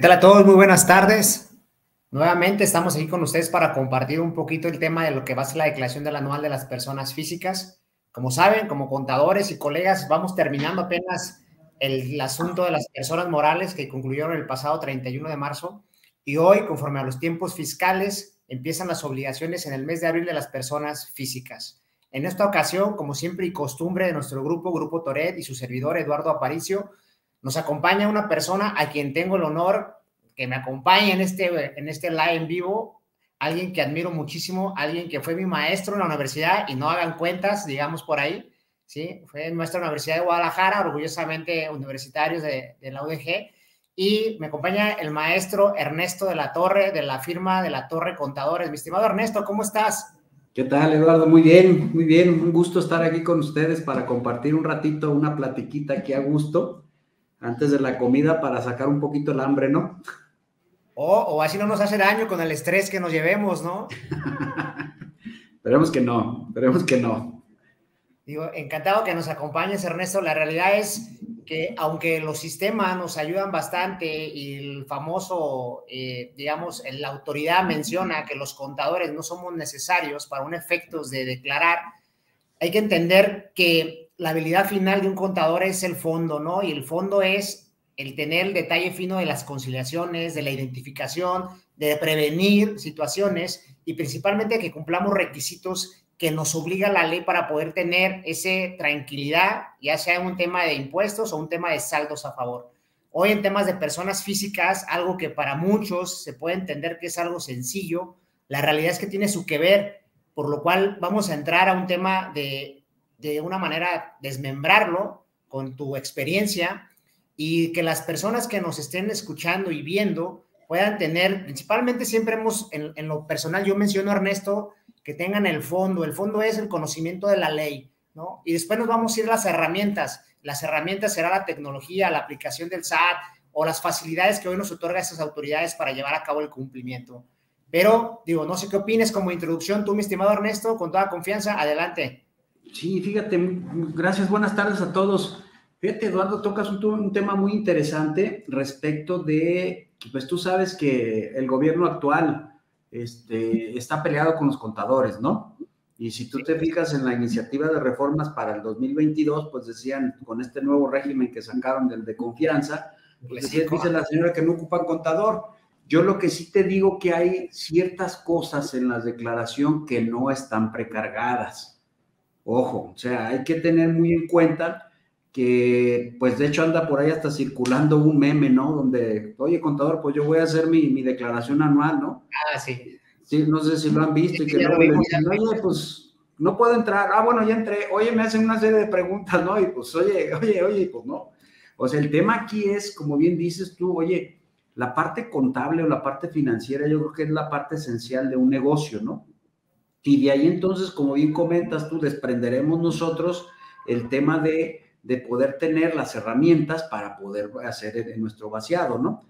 ¿Qué tal a todos? Muy buenas tardes. Nuevamente estamos aquí con ustedes para compartir un poquito el tema de lo que va a ser la declaración del anual de las personas físicas. Como saben, como contadores y colegas, vamos terminando apenas el, el asunto de las personas morales que concluyeron el pasado 31 de marzo y hoy, conforme a los tiempos fiscales, empiezan las obligaciones en el mes de abril de las personas físicas. En esta ocasión, como siempre y costumbre de nuestro grupo, Grupo Toret y su servidor Eduardo Aparicio, nos acompaña una persona a quien tengo el honor que me acompañe en este, en este live en vivo, alguien que admiro muchísimo, alguien que fue mi maestro en la universidad y no hagan cuentas, digamos por ahí, ¿sí? Fue nuestra Universidad de Guadalajara, orgullosamente universitarios de, de la UDG, y me acompaña el maestro Ernesto de la Torre, de la firma de la Torre Contadores. Mi estimado Ernesto, ¿cómo estás? ¿Qué tal, Eduardo? Muy bien, muy bien. Un gusto estar aquí con ustedes para compartir un ratito, una platiquita aquí a gusto antes de la comida para sacar un poquito el hambre, ¿no? O, o así no nos hace daño con el estrés que nos llevemos, ¿no? esperemos que no, esperemos que no. Digo, encantado que nos acompañes, Ernesto. La realidad es que aunque los sistemas nos ayudan bastante y el famoso, eh, digamos, la autoridad menciona que los contadores no somos necesarios para un efecto de declarar, hay que entender que la habilidad final de un contador es el fondo, ¿no? Y el fondo es el tener el detalle fino de las conciliaciones, de la identificación, de prevenir situaciones y principalmente que cumplamos requisitos que nos obliga la ley para poder tener esa tranquilidad, ya sea un tema de impuestos o un tema de saldos a favor. Hoy en temas de personas físicas, algo que para muchos se puede entender que es algo sencillo, la realidad es que tiene su que ver, por lo cual vamos a entrar a un tema de de una manera desmembrarlo con tu experiencia y que las personas que nos estén escuchando y viendo puedan tener, principalmente siempre hemos, en, lo personal, yo menciono a Ernesto, que tengan el fondo. El fondo es el conocimiento de la ley, ¿no? Y después nos vamos a ir las herramientas. Las herramientas será la tecnología, la aplicación del SAT o las facilidades que hoy nos otorga esas autoridades para llevar a cabo el cumplimiento. Pero, digo, no sé qué opines como introducción, tú, mi estimado Ernesto, con toda confianza, adelante. Sí, fíjate, gracias, buenas tardes a todos. Fíjate, Eduardo, tocas un, tema muy interesante respecto de, pues tú sabes que el gobierno actual este, está peleado con los contadores, ¿no? Y si tú te fijas en la iniciativa de reformas para el 2022, pues decían, con este nuevo régimen que sacaron del de confianza, pues dice la señora que no ocupan contador. Yo lo que sí te digo que hay ciertas cosas en la declaración que no están precargadas. Ojo, o sea, hay que tener muy en cuenta que, pues de hecho anda por ahí hasta circulando un meme, ¿no? Donde, oye, contador, pues yo voy a hacer mi, declaración anual, ¿no? Ah, sí. Sí, no sé si lo han visto y que luego le dicen, oye, pues no puedo entrar. Ah, bueno, ya entré. Oye, me hacen una serie de preguntas, ¿no? Y pues, oye, oye, oye, pues no. O sea, el tema aquí es, como bien dices tú, oye, la parte contable o la parte financiera, yo creo que es la parte esencial de un negocio, ¿no? Y de ahí entonces, como bien comentas tú, desprenderemos nosotros el tema de, poder tener las herramientas para poder hacer nuestro vaciado, ¿no?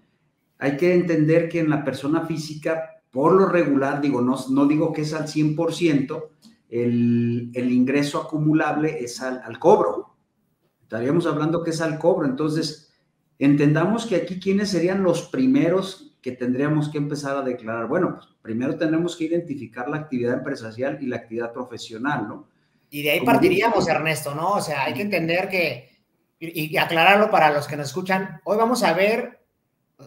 Hay que entender que en la persona física, por lo regular, digo, no, no digo que es al 100%, el, el ingreso acumulable es al, al cobro. Estaríamos hablando que es al cobro. Entonces, entendamos que aquí, ¿quiénes serían los primeros que tendríamos que empezar a declarar? Bueno, pues primero tenemos que identificar la actividad empresarial y la actividad profesional, ¿no? Y de ahí partiríamos, Ernesto, ¿no? O sea, hay que entender que, y, aclararlo para los que nos escuchan, hoy vamos a ver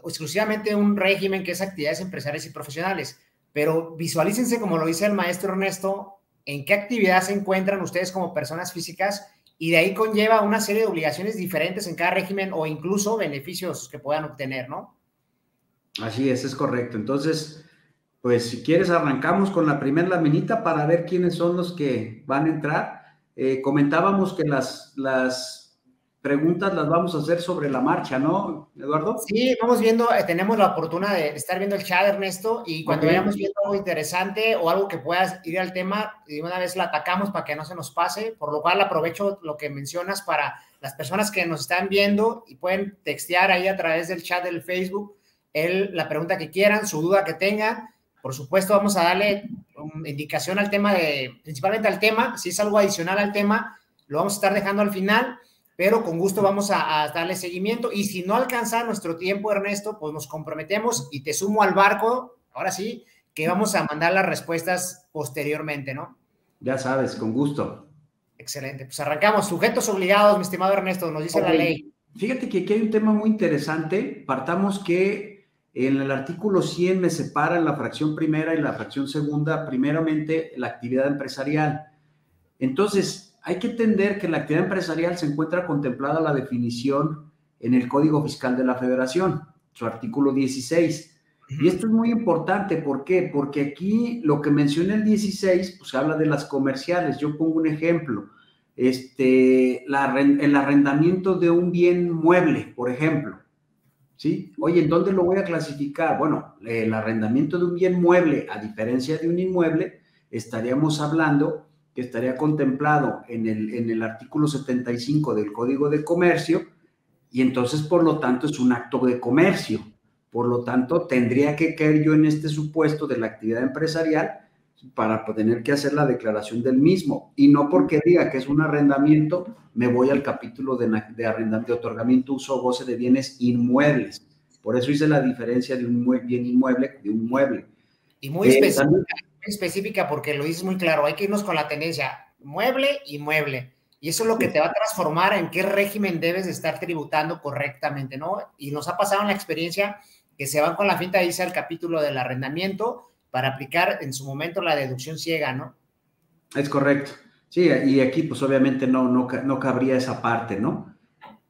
exclusivamente un régimen que es actividades empresariales y profesionales, pero visualícense, como lo dice el maestro Ernesto, en qué actividad se encuentran ustedes como personas físicas y de ahí conlleva una serie de obligaciones diferentes en cada régimen o incluso beneficios que puedan obtener, ¿no? Así es, es correcto. Entonces, pues si quieres, arrancamos con la primera laminita para ver quiénes son los que van a entrar. Eh, comentábamos que las, las preguntas las vamos a hacer sobre la marcha, ¿no, Eduardo? Sí, vamos viendo, eh, tenemos la oportunidad de estar viendo el chat, Ernesto, y cuando vayamos viendo algo interesante o algo que puedas ir al tema, de una vez la atacamos para que no se nos pase, por lo cual aprovecho lo que mencionas para las personas que nos están viendo y pueden textear ahí a través del chat del Facebook la pregunta que quieran, su duda que tengan. Por supuesto, vamos a darle indicación al tema de, principalmente al tema, si es algo adicional al tema, lo vamos a estar dejando al final. pero con gusto vamos a, darle seguimiento. Y si no alcanza nuestro tiempo, Ernesto, pues nos comprometemos y te sumo al barco, ahora sí, que vamos a mandar las respuestas posteriormente, ¿no? Ya sabes, con gusto. Excelente. Pues arrancamos. Sujetos obligados, mi estimado Ernesto, nos dice la ley. Fíjate que aquí hay un tema muy interesante. Partamos que en el artículo 100 me separan la fracción primera y la fracción segunda, primeramente la actividad empresarial. Entonces, hay que entender que la actividad empresarial se encuentra contemplada la definición en el Código Fiscal de la Federación, su artículo 16. Y esto es muy importante, ¿por qué? Porque aquí lo que menciona el 16, pues habla de las comerciales. Yo pongo un ejemplo, este, el arrendamiento de un bien mueble, por ejemplo. ¿Sí? Oye, ¿en dónde lo voy a clasificar? Bueno, el arrendamiento de un bien mueble, a diferencia de un inmueble, estaríamos hablando que estaría contemplado en el, en el artículo 75 del Código de Comercio y entonces, por lo tanto, es un acto de comercio. Por lo tanto, tendría que caer yo en este supuesto de la actividad empresarial para tener que hacer la declaración del mismo. Y no porque diga que es un arrendamiento, me voy al capítulo de, de arrendamiento, de otorgamiento, uso o goce de bienes inmuebles. Por eso hice la diferencia de un bien inmueble de un mueble. Y muy eh, específica, específica porque lo dices muy claro, hay que irnos con la tendencia mueble y mueble. Y eso es lo que te va a transformar en qué régimen debes de estar tributando correctamente, ¿no? Y nos ha pasado en la experiencia que se van con la finta, dice el capítulo del arrendamiento, para aplicar en su momento la deducción ciega, ¿no? Es correcto. Sí, y aquí pues obviamente no, no, no cabría esa parte, ¿no?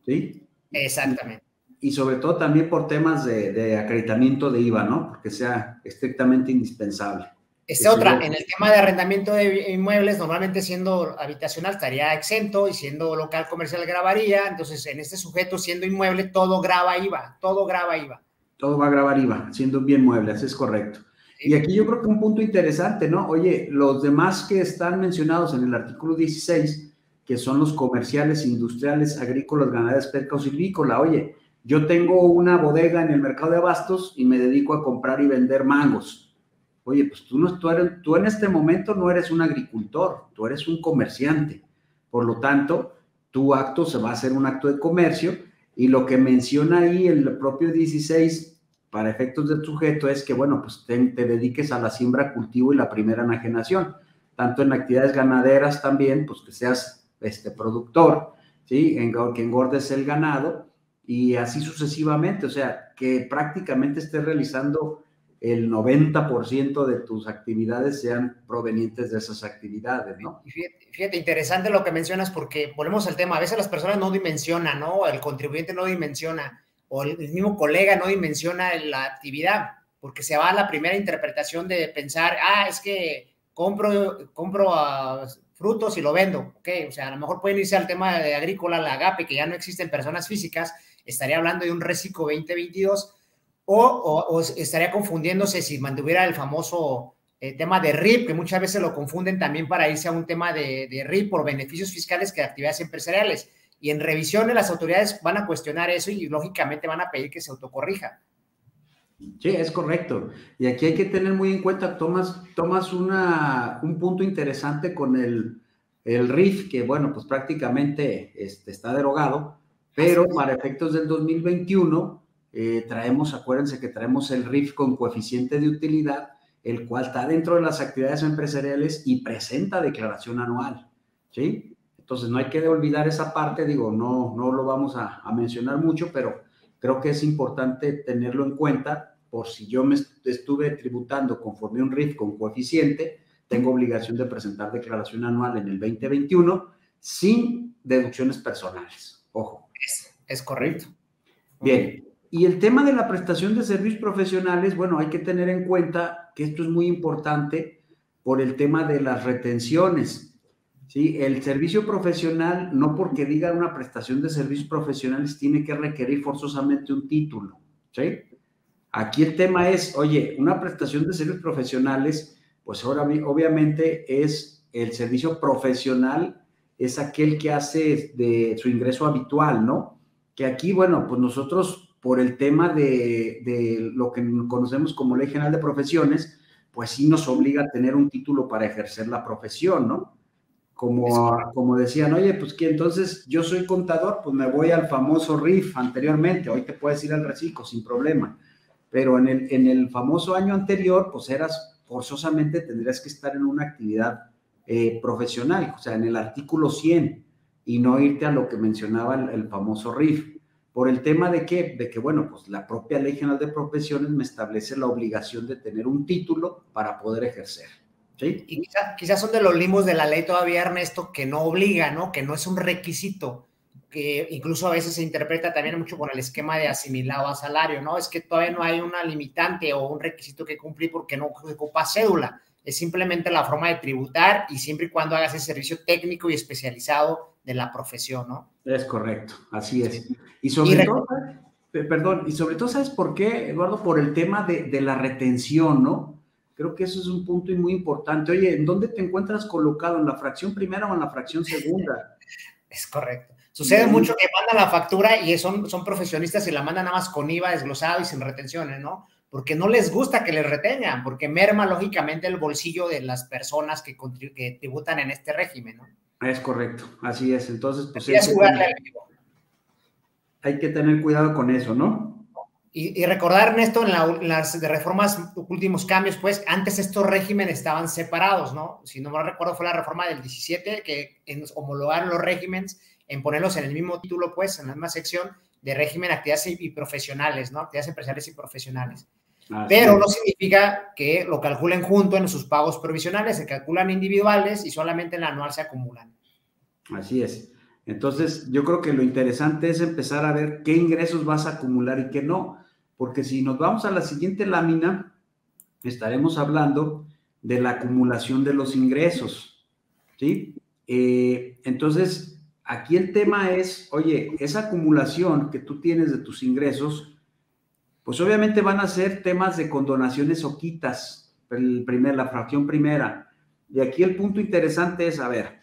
Sí. Exactamente. Y, sobre todo también por temas de, de, acreditamiento de IVA, ¿no? Porque sea estrictamente indispensable. Esta otra, en el tema de arrendamiento de inmuebles, normalmente siendo habitacional estaría exento y siendo local comercial grabaría. Entonces, en este sujeto, siendo inmueble, todo graba IVA, todo graba IVA todo va a grabar IVA, siendo un bien mueble, así es correcto. Y aquí yo creo que un punto interesante, ¿no? Oye, los demás que están mencionados en el artículo 16, que son los comerciales, industriales, agrícolas, ganaderas, pesca o silvícola, oye, yo tengo una bodega en el mercado de abastos y me dedico a comprar y vender mangos. Oye, pues tú, no, tú, eres, tú en este momento no eres un agricultor, tú eres un comerciante. Por lo tanto, tu acto se va a hacer un acto de comercio y lo que menciona ahí el propio 16 para efectos del sujeto es que, bueno, pues te, dediques a la siembra, cultivo y la primera enajenación, tanto en actividades ganaderas también, pues que seas este productor, ¿sí? En, que engordes el ganado y así sucesivamente, o sea, que prácticamente estés realizando el 90% de tus actividades sean provenientes de esas actividades, ¿no? Fíjate, fíjate, interesante lo que mencionas porque volvemos al tema, a veces las personas no dimensionan, ¿no? El contribuyente no dimensiona o el mismo colega no dimensiona la actividad, porque se va a la primera interpretación de pensar, ah, es que compro, compro uh, frutos y lo vendo, ok, o sea, a lo mejor pueden irse al tema de agrícola, la AGAPE, que ya no existen personas físicas, estaría hablando de un RECICO 2022, o, o, estaría confundiéndose si mantuviera el famoso eh, tema de RIP, que muchas veces lo confunden también para irse a un tema de, RIP por beneficios fiscales que de actividades empresariales y en revisiones las autoridades van a cuestionar eso y lógicamente van a pedir que se autocorrija. Sí, es correcto. Y aquí hay que tener muy en cuenta, tomas, tomas una, un punto interesante con el, el RIF, que bueno, pues prácticamente este, está derogado, pero para efectos del 2021 eh, traemos, acuérdense que traemos el RIF con coeficiente de utilidad, el cual está dentro de las actividades empresariales y presenta declaración anual. ¿Sí? Entonces no hay que olvidar esa parte, digo, no, no lo vamos a, mencionar mucho, pero creo que es importante tenerlo en cuenta por si yo me estuve tributando conforme un RIF con coeficiente, tengo obligación de presentar declaración anual en el 2021 sin deducciones personales. Ojo. Es, es correcto. Bien. Y el tema de la prestación de servicios profesionales, bueno, hay que tener en cuenta que esto es muy importante por el tema de las retenciones. ¿Sí? El servicio profesional, no porque diga una prestación de servicios profesionales, tiene que requerir forzosamente un título, ¿sí? Aquí el tema es, oye, una prestación de servicios profesionales, pues ahora obviamente es el servicio profesional, es aquel que hace de su ingreso habitual, ¿no? Que aquí, bueno, pues nosotros por el tema de, de lo que conocemos como Ley General de Profesiones, pues sí nos obliga a tener un título para ejercer la profesión, ¿no? Como, como decían, oye, pues que entonces yo soy contador, pues me voy al famoso RIF anteriormente, hoy te puedes ir al reciclo sin problema, pero en el, en el famoso año anterior, pues eras forzosamente, tendrías que estar en una actividad eh, profesional, o sea, en el artículo 100, y no irte a lo que mencionaba el, famoso RIF. Por el tema de que, de que, bueno, pues la propia Ley General de Profesiones me establece la obligación de tener un título para poder ejercer. ¿Sí? Y quizás son de los limos de la ley todavía, Ernesto, que no obliga, ¿no? Que no es un requisito, que incluso a veces se interpreta también mucho con el esquema de asimilado a salario, ¿no? Es que todavía no hay una limitante o un requisito que cumplir porque no ocupa cédula es simplemente la forma de tributar y siempre y cuando hagas ese servicio técnico y especializado de la profesión, ¿no? Es correcto, así es. Y sobre todo, perdón, y sobre todo, ¿sabes por qué, Eduardo? Por el tema de, de, la retención, ¿no? Creo que eso es un punto muy importante. Oye, ¿en dónde te encuentras colocado? ¿En la fracción primera o en la fracción segunda? es correcto. Sucede mucho que mandan la factura y son, son profesionistas y la mandan nada más con IVA desglosado y sin retenciones, ¿no? porque no les gusta que les retengan, porque merma lógicamente el bolsillo de las personas que, que tributan en este régimen, ¿no? Es correcto, así es. Entonces, pues hay, que tener, hay, que tener, cuidado con eso, ¿no? Y, recordar, Ernesto, en, las reformas, últimos cambios, pues antes estos regímenes estaban separados, ¿no? Si no me recuerdo, fue la reforma del 17 que en, homologaron los regímenes en ponerlos en el mismo título, pues, en la misma sección de régimen, actividades y profesionales, ¿no? Actividades empresariales y profesionales pero no significa que lo calculen junto en sus pagos provisionales, se calculan individuales y solamente en la anual se acumulan. Así es. Entonces, yo creo que lo interesante es empezar a ver qué ingresos vas a acumular y qué no, porque si nos vamos a la siguiente lámina, estaremos hablando de la acumulación de los ingresos, ¿sí? Eh, entonces, aquí el tema es, oye, esa acumulación que tú tienes de tus ingresos, pues obviamente van a ser temas de condonaciones o quitas, el primer, la fracción primera. Y aquí el punto interesante es, a ver,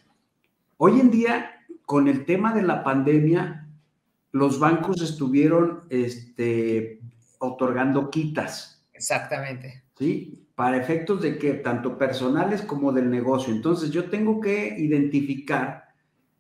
hoy en día, con el tema de la pandemia, los bancos estuvieron este, otorgando quitas. Exactamente. ¿Sí? Para efectos de que tanto personales como del negocio. Entonces yo tengo que identificar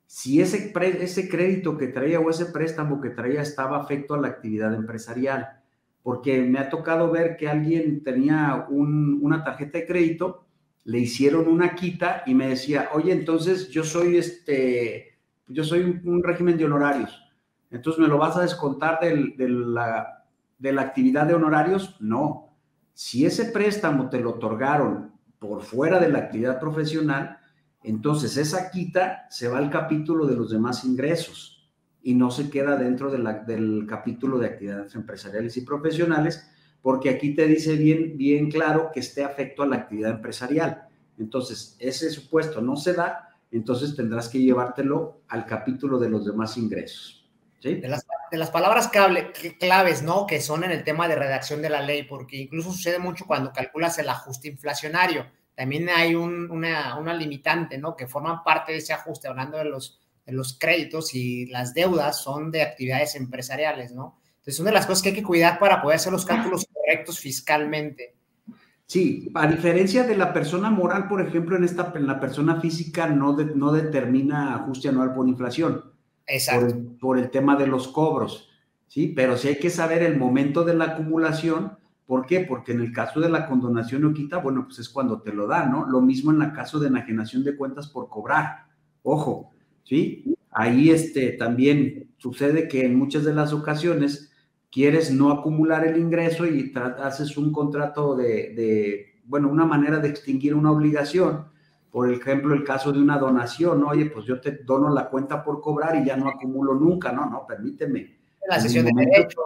si ese, ese crédito que traía o ese préstamo que traía estaba afecto a la actividad empresarial porque me ha tocado ver que alguien tenía una tarjeta de crédito, le hicieron una quita y me decía, oye, entonces yo soy este, yo soy un, régimen de honorarios, entonces me lo vas a descontar de, la, de la actividad de honorarios. No, si ese préstamo te lo otorgaron por fuera de la actividad profesional, entonces esa quita se va al capítulo de los demás ingresos y no se queda dentro del capítulo de actividades empresariales y profesionales, porque aquí te dice bien, bien claro que esté afecto a la actividad empresarial. Entonces, ese supuesto no se da, entonces tendrás que llevártelo al capítulo de los demás ingresos. ¿sí? De, las, de las palabras claves, ¿no? Que son en el tema de redacción de la ley, porque incluso sucede mucho cuando calculas el ajuste inflacionario. También hay una, una limitante, ¿no? Que forman parte de ese ajuste, hablando de los los créditos y las deudas son de actividades empresariales, ¿no? Entonces, una de las cosas que hay que cuidar para poder hacer los cálculos correctos fiscalmente. Sí, a diferencia de la persona moral, por ejemplo, en esta en la persona física no, no determina ajuste anual por inflación. Por, el tema de los cobros, ¿sí? Pero sí hay que saber el momento de la acumulación. ¿Por qué? Porque en el caso de la condonación o quita, bueno, pues es cuando te lo dan, ¿no? Lo mismo en el caso de enajenación de cuentas por cobrar. Ojo, ¿sí? Ahí este, también sucede que en muchas de las ocasiones quieres no acumular el ingreso y haces un contrato de, bueno, una manera de extinguir una obligación. Por ejemplo, el caso de una donación, oye, pues yo te dono la cuenta por cobrar y ya no acumulo nunca, no, no, permíteme. La sesión de derechos.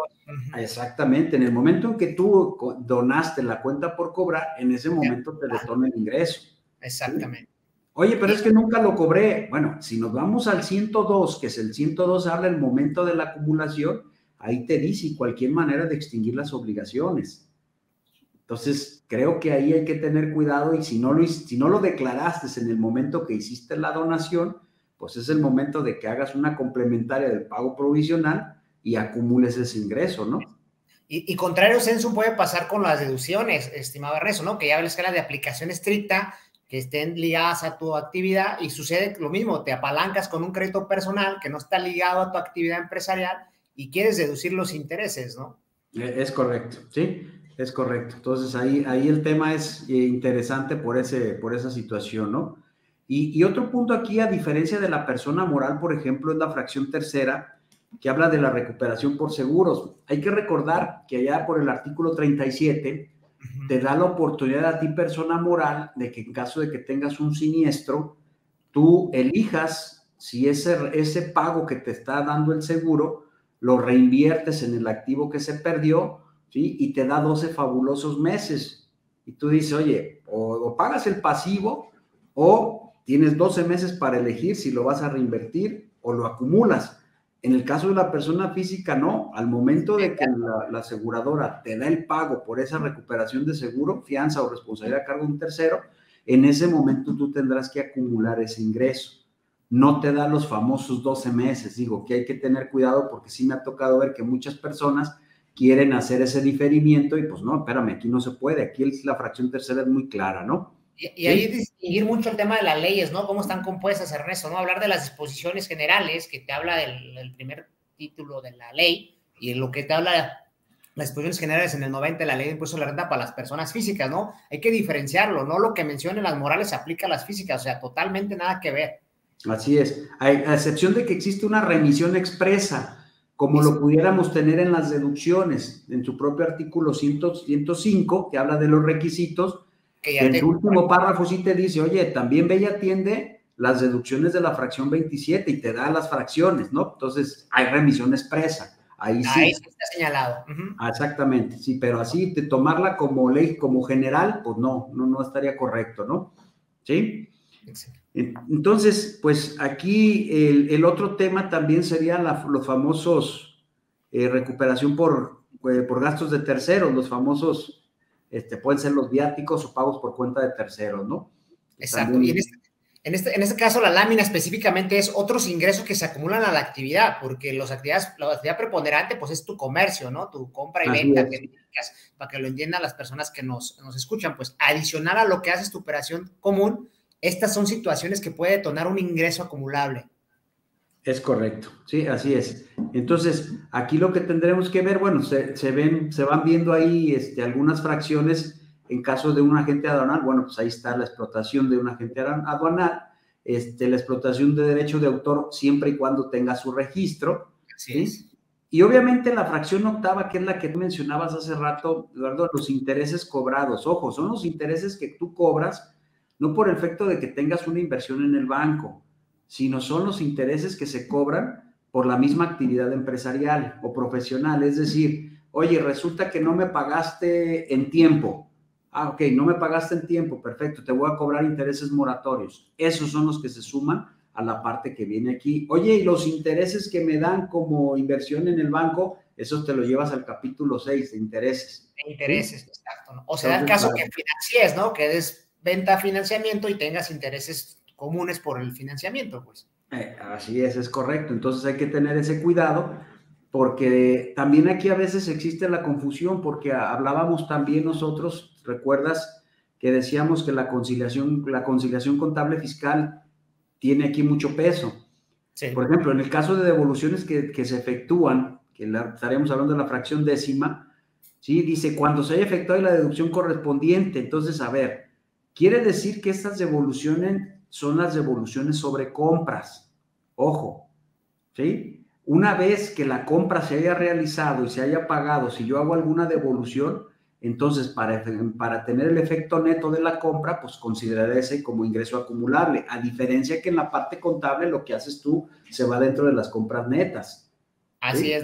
Exactamente, en el momento en que tú donaste la cuenta por cobrar, en ese momento te retorna el ingreso. Exactamente. Oye, pero es que nunca lo cobré. Bueno, si nos vamos al 102, que es el 102, habla el momento de la acumulación, ahí te dice cualquier manera de extinguir las obligaciones. Entonces, creo que ahí hay que tener cuidado y si no lo, si no lo declaraste en el momento que hiciste la donación, pues es el momento de que hagas una complementaria del pago provisional y acumules ese ingreso, ¿no? Y, y contrario, Censo puede pasar con las deducciones, estimado Ernesto, ¿no? Que ya ves que la de aplicación estricta, que estén ligadas a tu actividad y sucede lo mismo, te apalancas con un crédito personal que no está ligado a tu actividad empresarial y quieres deducir los intereses, ¿no? E, es correcto, sí, es correcto. Entonces ahí, ahí el tema es eh, interesante por, ese, por esa situación, ¿no? Y, y otro punto aquí, a diferencia de la persona moral, por ejemplo, es la fracción tercera, que habla de la recuperación por seguros. Hay que recordar que allá por el artículo 37 te da la oportunidad a ti, persona moral, de que en caso de que tengas un siniestro, tú elijas si ese, ese pago que te está dando el seguro lo reinviertes en el activo que se perdió, ¿sí? Y te da 12 fabulosos meses. Y tú dices, oye, o, pagas el pasivo o tienes 12 meses para elegir si lo vas a reinvertir o lo acumulas. En el caso de la persona física, no. Al momento de que la, aseguradora te da el pago por esa recuperación de seguro, fianza o responsabilidad a cargo de un tercero, en ese momento tú tendrás que acumular ese ingreso. No te da los famosos 12 meses. Digo que hay que tener cuidado porque sí me ha tocado ver que muchas personas quieren hacer ese diferimiento y pues no, espérame, aquí no se puede. Aquí la fracción tercera es muy clara, ¿no? Y, ahí distinguir mucho el tema de las leyes, ¿no? Cómo están compuestas, Ernesto, ¿no? Hablar de las disposiciones generales, que te habla del, primer título de la ley, y lo que te habla las disposiciones generales en el 90 de la ley de impuesto a la renta para las personas físicas, ¿no? Hay que diferenciarlo, no lo que mencionen las morales aplica a las físicas, o sea, totalmente nada que ver. Así es, a excepción de que existe una remisión expresa, como lo pudiéramos tener en las deducciones, en su propio artículo 105, que habla de los requisitos, en el último párrafo sí te dice, oye, también y atiende las deducciones de la fracción 27 y te da las fracciones, ¿no? Entonces, hay remisión expresa. Ahí sí. Ahí está señalado. Exactamente, sí, pero así de tomarla como ley, como general, pues no, no, no estaría correcto, ¿no? ¿Sí? Entonces, pues aquí el, otro tema también sería los famosos eh, recuperación por, eh, por gastos de terceros, los famosos este, pueden ser los viáticos o pagos por cuenta de terceros, ¿no? Exacto. Y este, en este, en, este, caso, la lámina específicamente es otros ingresos que se acumulan a la actividad, porque los actividades, la actividad preponderante, pues es tu comercio, ¿no? Tu compra y venta, para que lo entiendan las personas que nos, nos escuchan, pues adicional a lo que haces tu operación común, estas son situaciones que puede detonar un ingreso acumulable. Es correcto, sí, así es. Entonces, aquí lo que tendremos que ver, bueno, se, ven, se van viendo ahí este, algunas fracciones en caso de un agente aduanal, bueno, pues ahí está la explotación de un agente aduanal, este, la explotación de derecho de autor siempre y cuando tenga su registro. ¿sí? Y obviamente la fracción octava, que es la que mencionabas hace rato, Eduardo, los intereses cobrados. Ojo, son los intereses que tú cobras, no por el efecto de que tengas una inversión en el banco, sino son los intereses que se cobran por la misma actividad empresarial o profesional. Es decir, oye, resulta que no me pagaste en tiempo. Ah, ok, no me pagaste en tiempo, perfecto, te voy a cobrar intereses moratorios. Esos son los que se suman a la parte que viene aquí. Oye, y los intereses que me dan como inversión en el banco, esos te lo llevas al capítulo 6 de intereses. intereses, exacto. O sea, el caso que financies, ¿no? Que des venta, financiamiento y tengas intereses comunes por el financiamiento, pues. Eh, así es, es correcto. Entonces hay que tener ese cuidado porque también aquí a veces existe la confusión porque hablábamos también nosotros, recuerdas que decíamos que la conciliación, la conciliación contable fiscal tiene aquí mucho peso. Por ejemplo, en el caso de devoluciones que, que se efectúan, que estaríamos hablando de la fracción décima, ¿sí? dice cuando se haya efectuado la deducción correspondiente. Entonces, a ver, quiere decir que estas devoluciones son las devoluciones sobre compras. Ojo, ¿sí? Una vez que la compra se haya realizado y se haya pagado, si yo hago alguna devolución, entonces para, para tener el efecto neto de la compra, pues consideraré ese como ingreso acumulable, a diferencia que en la parte contable lo que haces tú se va dentro de las compras netas. Así es,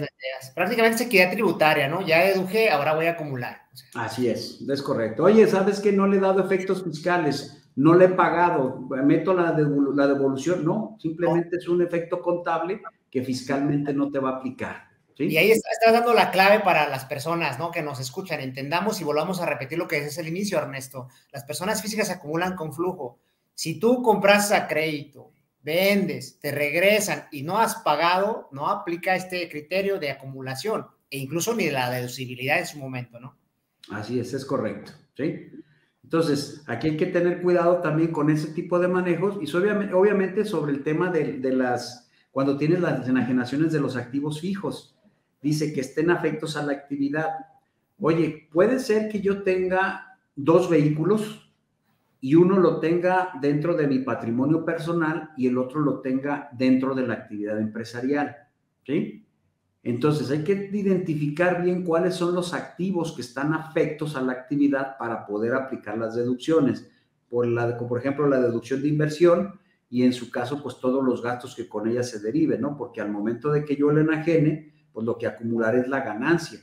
prácticamente es equidad tributaria, ¿no? Ya deduje, ahora voy a acumular. Así es, es correcto. Oye, ¿sabes que no le he dado efectos fiscales? no le he pagado, meto la, devolución, no, simplemente es un efecto contable que fiscalmente no te va a aplicar. Y ahí estás dando la clave para las personas ¿no? que nos escuchan. Entendamos y volvamos a repetir lo que es el inicio, Ernesto. Las personas físicas acumulan con flujo. Si tú compras a crédito, vendes, te regresan y no has pagado, no aplica este criterio de acumulación e incluso ni de la deducibilidad en su momento, ¿no? Así es, es correcto. ¿sí? Entonces, aquí hay que tener cuidado también con ese tipo de manejos y obviamente, sobre el tema de, de, las, cuando tienes las enajenaciones de los activos fijos, dice que estén afectos a la actividad. Oye, puede ser que yo tenga dos vehículos y uno lo tenga dentro de mi patrimonio personal y el otro lo tenga dentro de la actividad empresarial, ¿sí? Entonces hay que identificar bien cuáles son los activos que están afectos a la actividad para poder aplicar las deducciones. Por, la, por ejemplo, la deducción de inversión y en su caso, pues todos los gastos que con ella se deriven, ¿no? Porque al momento de que yo le enajene, pues lo que acumular es la ganancia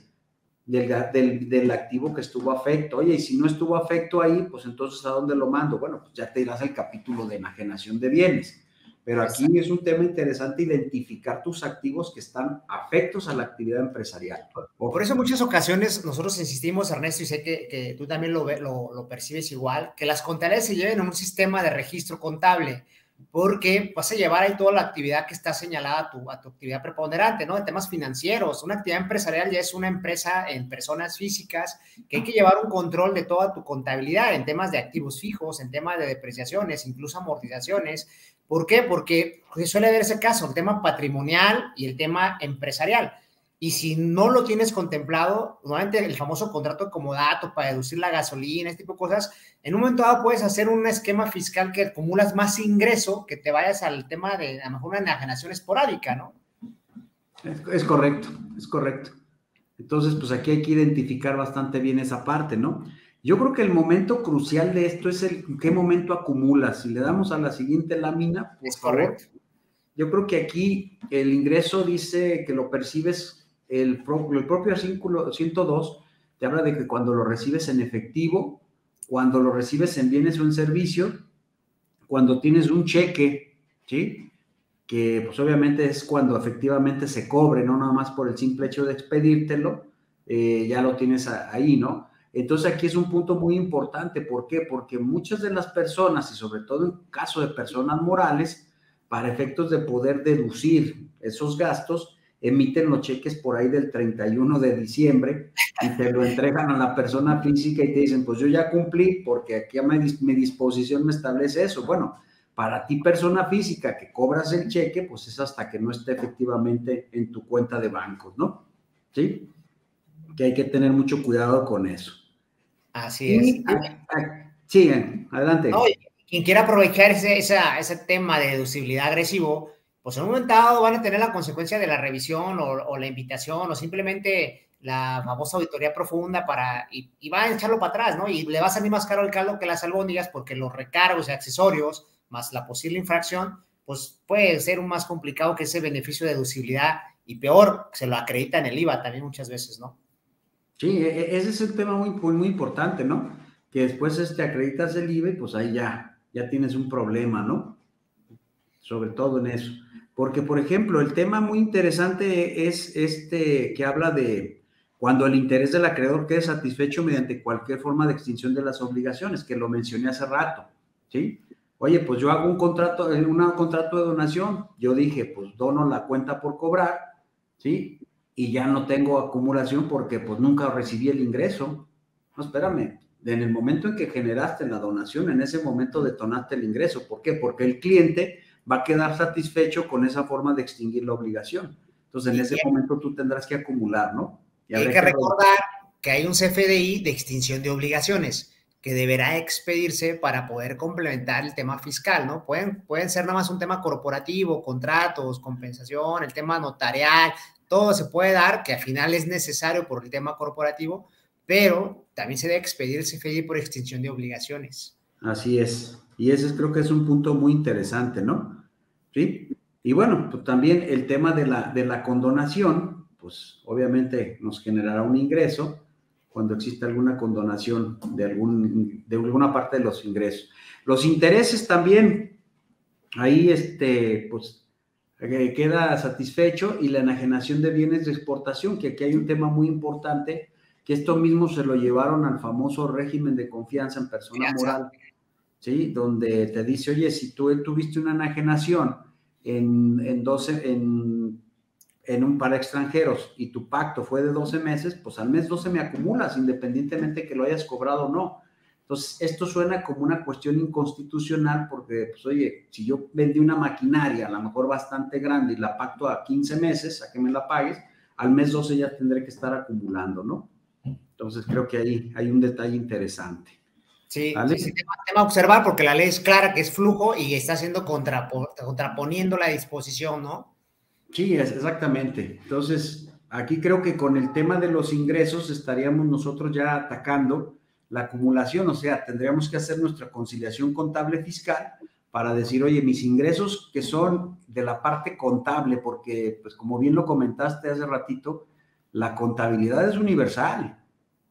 del, del, del, activo que estuvo afecto. Oye, y si no estuvo afecto ahí, pues entonces ¿a dónde lo mando? Bueno, pues ya te irás al capítulo de enajenación de bienes. Pero aquí es un tema interesante identificar tus activos que están afectos a la actividad empresarial. Por eso en muchas ocasiones nosotros insistimos, Ernesto, y sé que, que tú también lo, lo, lo, percibes igual, que las contabilidades se lleven a un sistema de registro contable porque vas a llevar ahí toda la actividad que está señalada a tu, actividad preponderante, ¿no? En temas financieros. Una actividad empresarial ya es una empresa en personas físicas que hay que llevar un control de toda tu contabilidad en temas de activos fijos, en temas de depreciaciones, incluso amortizaciones. ¿Por qué? Porque suele haber ese caso, el tema patrimonial y el tema empresarial. Y si no lo tienes contemplado, nuevamente el famoso contrato de comodato para deducir la gasolina, este tipo de cosas, en un momento dado puedes hacer un esquema fiscal que acumulas más ingreso que te vayas al tema de a lo mejor una enajenación esporádica, ¿no? Es, es, correcto, es correcto. Entonces, pues aquí hay que identificar bastante bien esa parte, ¿no? Yo creo que el momento crucial de esto es el qué momento acumulas. Si le damos a la siguiente lámina, por es correcto. yo creo que aquí el ingreso dice que lo percibes el, propio artículo 102 te habla de que cuando lo recibes en efectivo, cuando lo recibes en bienes o en servicio, cuando tienes un cheque, ¿sí? Que pues obviamente es cuando efectivamente se cobre, no nada más por el simple hecho de expedírtelo, eh, ya lo tienes ahí, ¿no? Entonces aquí es un punto muy importante. ¿Por qué? Porque muchas de las personas, y sobre todo en caso de personas morales, para efectos de poder deducir esos gastos, emiten los cheques por ahí del 31 de diciembre y te lo entregan a la persona física y te dicen, pues yo ya cumplí porque aquí a mi, disposición me establece eso. Bueno, para ti persona física que cobras el cheque, pues es hasta que no esté efectivamente en tu cuenta de bancos, ¿no? ¿Sí? Que hay que tener mucho cuidado con eso. Así es. sí, adelante. quien quiera aprovechar ese, ese tema de deducibilidad agresivo, pues en un momento van a tener la consecuencia de la revisión o, la invitación o simplemente la famosa auditoría profunda para, y, y, va a echarlo para atrás, ¿no? Y le va a salir más caro el caldo que las albóndigas porque los recargos y accesorios, más la posible infracción, pues puede ser un más complicado que ese beneficio de deducibilidad y peor, se lo acredita en el IVA también muchas veces, ¿no? Sí, e, e, ese es el tema muy, muy, muy importante, ¿no? Que después este, acreditas el IVA y pues ahí ya, ya tienes un problema, ¿no? Sobre todo en eso. Porque, por ejemplo, el tema muy interesante es este que habla de cuando el interés del acreedor quede satisfecho mediante cualquier forma de extinción de las obligaciones, que lo mencioné hace rato, ¿sí? Oye, pues yo hago un contrato, eh, un contrato de donación, yo dije, pues dono la cuenta por cobrar, ¿sí? Y ya no tengo acumulación porque pues nunca recibí el ingreso. No, espérame, en el momento en que generaste la donación, en ese momento detonaste el ingreso. ¿Por qué? Porque el cliente va a quedar satisfecho con esa forma de extinguir la obligación. Entonces, en ese momento tú tendrás que acumular, ¿no? Y hay que recordar que hay un CFDI de extinción de obligaciones que deberá expedirse para poder complementar el tema fiscal, ¿no? Pueden, pueden ser nada más un tema corporativo, contratos, compensación, el tema notarial, todo se puede dar, que al final es necesario por el tema corporativo, pero también se debe expedir el CFDI por extinción de obligaciones. Así es. Y ese creo que es un punto muy interesante, ¿no? ¿Sí? Y bueno, pues también el tema de la, de la condonación, pues obviamente nos generará un ingreso cuando exista alguna condonación de, algún, de alguna parte de los ingresos. Los intereses también, ahí este, pues eh, queda satisfecho y la enajenación de bienes de exportación, que aquí hay un tema muy importante, que esto mismo se lo llevaron al famoso régimen de confianza en persona moral ¿sí? Donde te dice, oye, si tú tuviste una enajenación en, en 12, en, en un para extranjeros y tu pacto fue de 12 meses, pues al mes 12 me acumulas, independientemente que lo hayas cobrado o no. Entonces, esto suena como una cuestión inconstitucional porque, pues, oye, si yo vendí una maquinaria, a lo mejor bastante grande, y la pacto a 15 meses, a que me la pagues, al mes 12 ya tendré que estar acumulando, ¿no? Entonces, creo que ahí hay un detalle interesante. Sí, sí, tema, a observar porque la ley es clara que es flujo y está haciendo contraponiendo la disposición, ¿no? Sí, exactamente. Entonces, aquí creo que con el tema de los ingresos estaríamos nosotros ya atacando la acumulación, o sea, tendríamos que hacer nuestra conciliación contable fiscal para decir, oye, mis ingresos que son de la parte contable, porque, pues como bien lo comentaste hace ratito, la contabilidad es universal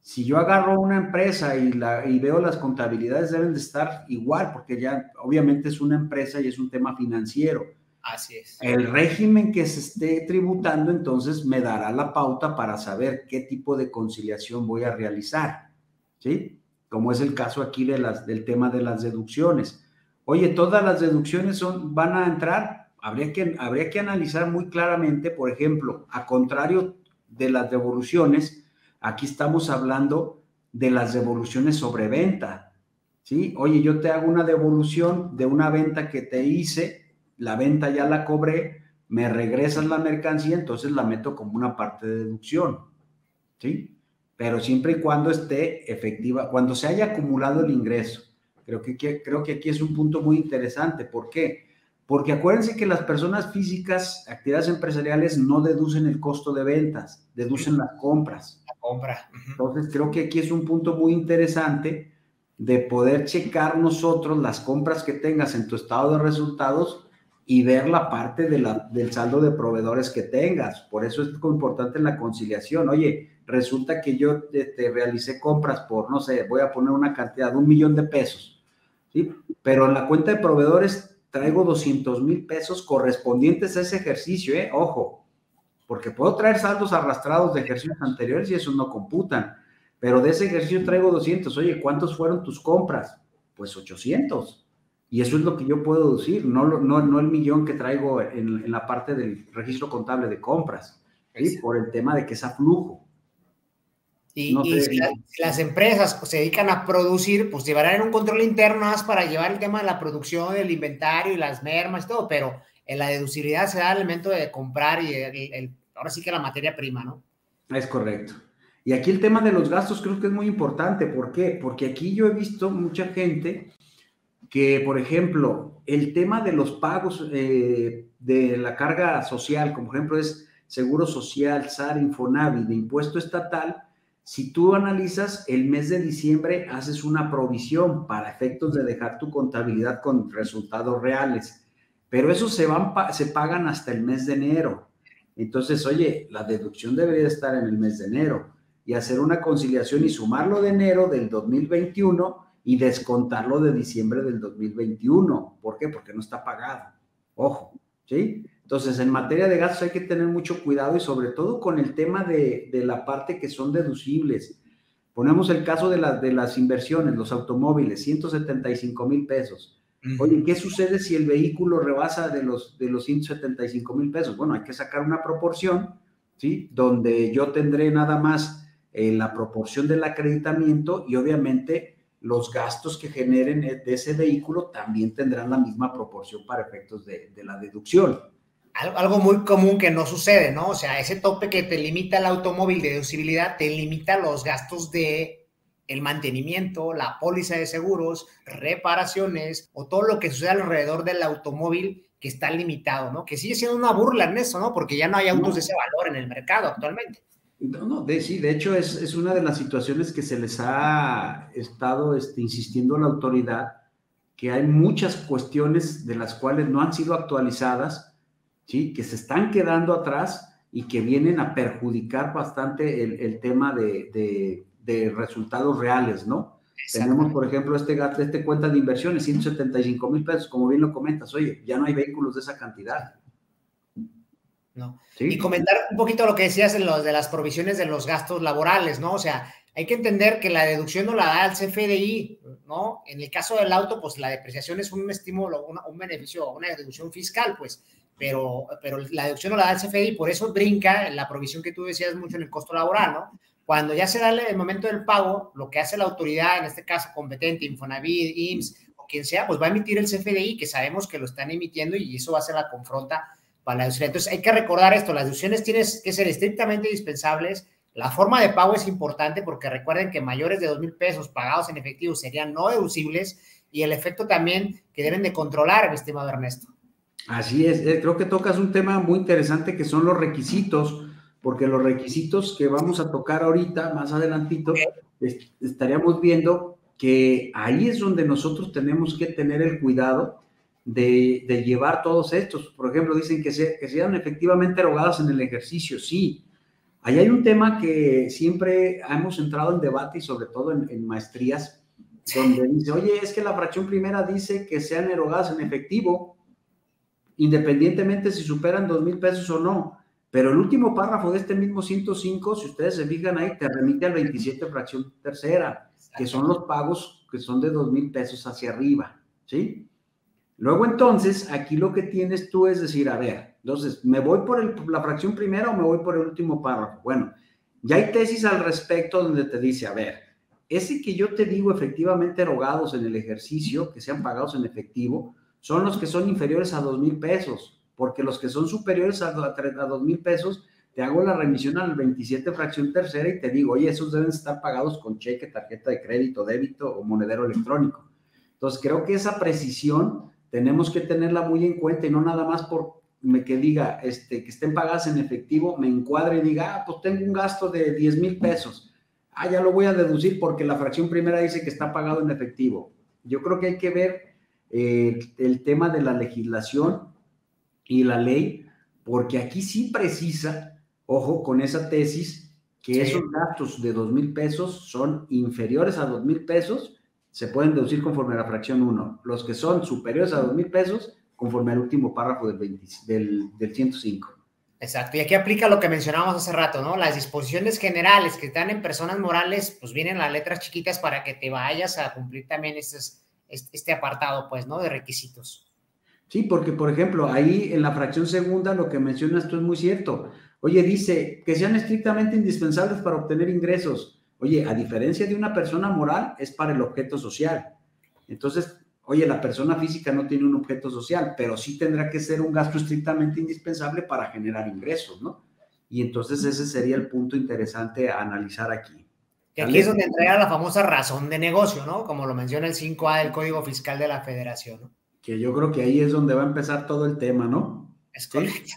si yo agarro una empresa y, la, y veo las contabilidades deben de estar igual, porque ya obviamente es una empresa y es un tema financiero. Así es. El régimen que se esté tributando entonces me dará la pauta para saber qué tipo de conciliación voy a realizar, ¿sí? Como es el caso aquí de las, del tema de las deducciones. Oye, todas las deducciones son, van a entrar, habría que, habría que analizar muy claramente, por ejemplo, a contrario de las devoluciones, Aquí estamos hablando de las devoluciones sobre venta. ¿sí? Oye, yo te hago una devolución de una venta que te hice, la venta ya la cobré, me regresas la mercancía, entonces la meto como una parte de deducción. ¿sí? Pero siempre y cuando esté efectiva, cuando se haya acumulado el ingreso. Creo que, creo que aquí es un punto muy interesante. ¿Por qué? Porque acuérdense que las personas físicas, actividades empresariales, no deducen el costo de ventas, deducen las compras compra. Entonces, creo que aquí es un punto muy interesante de poder checar nosotros las compras que tengas en tu estado de resultados y ver la parte de la, del saldo de proveedores que tengas. Por eso es importante la conciliación. Oye, resulta que yo te, realicé compras por, no sé, voy a poner una cantidad de un millón de pesos, ¿sí? Pero en la cuenta de proveedores traigo 200 mil pesos correspondientes a ese ejercicio, ¿eh? Ojo, porque puedo traer saldos arrastrados de ejercicios anteriores y esos no computan. Pero de ese ejercicio traigo 200. Oye, ¿cuántos fueron tus compras? Pues 800. Y eso es lo que yo puedo decir, no, no, no el millón que traigo en, la parte del registro contable de compras, por el tema de que es a flujo. Y, si, las empresas se dedican a producir, pues llevarán un control interno más para llevar el tema de la producción, del inventario y las mermas y todo, pero en la deducibilidad se da el elemento de comprar y el, ahora sí que la materia prima, ¿no? Es correcto. Y aquí el tema de los gastos creo que es muy importante. ¿Por qué? Porque aquí yo he visto mucha gente que, por ejemplo, el tema de los pagos eh, de la carga social, como por ejemplo es Seguro Social, SAR, Infonavi, de impuesto estatal, si tú analizas el mes de diciembre, haces una provisión para efectos de dejar tu contabilidad con resultados reales pero esos se, van, se pagan hasta el mes de enero. Entonces, oye, la deducción debería estar en el mes de enero y hacer una conciliación y sumarlo de enero del 2021 y descontarlo de diciembre del 2021. ¿Por qué? Porque no está pagado. Ojo, ¿sí? Entonces, en materia de gastos hay que tener mucho cuidado y sobre todo con el tema de, de la parte que son deducibles. Ponemos el caso de, de las inversiones, los automóviles, 175 mil pesos Oye, ¿qué sucede si el vehículo rebasa de los, de los 175 mil pesos? Bueno, hay que sacar una proporción, ¿sí? Donde yo tendré nada más eh, la proporción del acreditamiento y obviamente los gastos que generen de ese vehículo también tendrán la misma proporción para efectos de, de la deducción. Algo muy común que no sucede, ¿no? O sea, ese tope que te limita el automóvil de deducibilidad te limita los gastos de el mantenimiento, la póliza de seguros, reparaciones o todo lo que sucede alrededor del automóvil que está limitado, ¿no? Que sigue siendo una burla en eso, ¿no? Porque ya no hay autos de ese valor en el mercado actualmente. No, no, de, sí, de hecho es, es, una de las situaciones que se les ha estado este, insistiendo a la autoridad, que hay muchas cuestiones de las cuales no han sido actualizadas, ¿sí? Que se están quedando atrás y que vienen a perjudicar bastante el, el tema de, de de resultados reales, ¿no? Tenemos, por ejemplo, este, este cuenta de inversiones, 175 mil pesos, como bien lo comentas, oye, ya no hay vehículos de esa cantidad. No. Y comentar un poquito lo que decías de, los, de las provisiones de los gastos laborales, ¿no? O sea, hay que entender que la deducción no la da el CFDI, ¿no? En el caso del auto, pues la depreciación es un estímulo, un beneficio, una deducción fiscal, pues, pero, pero la deducción no la da el CFDI, por eso brinca la provisión que tú decías mucho en el costo laboral, ¿no? Cuando ya se da el momento del pago, lo que hace la autoridad, en este caso competente, Infonavit, IMSS o quien sea, pues va a emitir el CFDI, que sabemos que lo están emitiendo y eso va a ser la confronta para la deducción. Entonces hay que recordar esto, las deducciones tienen que ser estrictamente indispensables. La forma de pago es importante porque recuerden que mayores de dos mil pesos pagados en efectivo serían no deducibles y el efecto también que deben de controlar, mi estimado Ernesto. Así es, eh, creo que tocas un tema muy interesante que son los requisitos, porque los requisitos que vamos a tocar ahorita, más adelantito, estaríamos viendo que ahí es donde nosotros tenemos que tener el cuidado de, llevar todos estos. Por ejemplo, dicen que, que sean efectivamente erogadas en el ejercicio, sí. Ahí hay un tema que siempre hemos entrado en debate y sobre todo en, en maestrías, donde dice, oye, es que la fracción primera dice que sean erogadas en efectivo, independientemente si superan dos mil pesos o no. Pero el último párrafo de este mismo 105, si ustedes se fijan ahí, te remite al 27 fracción tercera, que son los pagos que son de dos mil pesos hacia arriba, ¿sí? Luego entonces, aquí lo que tienes tú es decir, a ver, entonces, ¿me voy por la fracción primera o me voy por el último párrafo? Bueno, ya hay tesis al respecto donde te dice, a ver, ese que yo te digo efectivamente erogados en el ejercicio, que sean pagados en efectivo, son los que son inferiores a dos mil pesos, porque los que son superiores a, dos mil pesos, te hago la remisión al 27 fracción tercera y te digo, oye, esos deben estar pagados con cheque, tarjeta de crédito, débito o monedero electrónico. Entonces, creo que esa precisión tenemos que tenerla muy en cuenta y no nada más por que diga este, que estén pagadas en efectivo, me encuadre y diga, ah, pues tengo un gasto de 10 mil pesos. Ah, ya lo voy a deducir porque la fracción primera dice que está pagado en efectivo. Yo creo que hay que ver eh, el tema de la legislación y la ley, porque aquí sí precisa, ojo, con esa tesis, que esos gastos de dos mil pesos son inferiores a dos mil pesos, se pueden deducir conforme a la fracción 1. Los que son superiores a dos mil pesos, conforme al último párrafo del, del, del 105. Exacto, y aquí aplica lo que mencionábamos hace rato, ¿no? Las disposiciones generales que están en personas morales, pues vienen las letras chiquitas para que te vayas a cumplir también estas este apartado, pues, ¿no? De requisitos. Sí, porque, por ejemplo, ahí en la fracción segunda lo que mencionas tú es muy cierto. Oye, dice que sean estrictamente indispensables para obtener ingresos. Oye, a diferencia de una persona moral, es para el objeto social. Entonces, oye, la persona física no tiene un objeto social, pero sí tendrá que ser un gasto estrictamente indispensable para generar ingresos, ¿no? Y entonces ese sería el punto interesante a analizar aquí. Que aquí es donde entrega la famosa razón de negocio, ¿no? Como lo menciona el 5A del Código Fiscal de la Federación, ¿no? Que yo creo que ahí es donde va a empezar todo el tema, ¿no? Es correcto.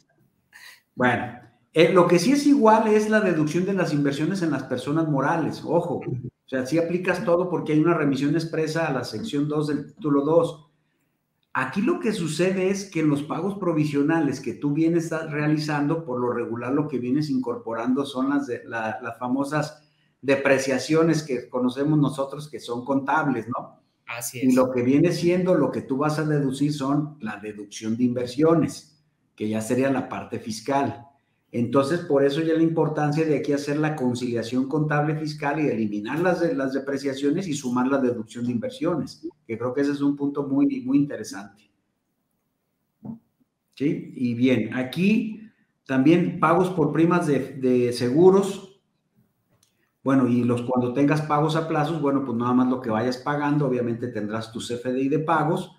Bueno, eh, lo que sí es igual es la deducción de las inversiones en las personas morales, ojo. O sea, sí aplicas todo porque hay una remisión expresa a la sección 2 del título 2. Aquí lo que sucede es que en los pagos provisionales que tú vienes realizando, por lo regular lo que vienes incorporando son las, de, las famosas depreciaciones que conocemos nosotros que son contables, ¿no? Así es. Y lo que viene siendo, lo que tú vas a deducir son la deducción de inversiones, que ya sería la parte fiscal. Entonces, por eso ya la importancia de aquí hacer la conciliación contable fiscal y eliminar las, las depreciaciones y sumar la deducción de inversiones, que creo que ese es un punto muy, muy interesante. ¿Sí? Y bien, aquí también pagos por primas de, de seguros, bueno, y los cuando tengas pagos a plazos, bueno, pues nada más lo que vayas pagando, obviamente tendrás tu CFDI de pagos,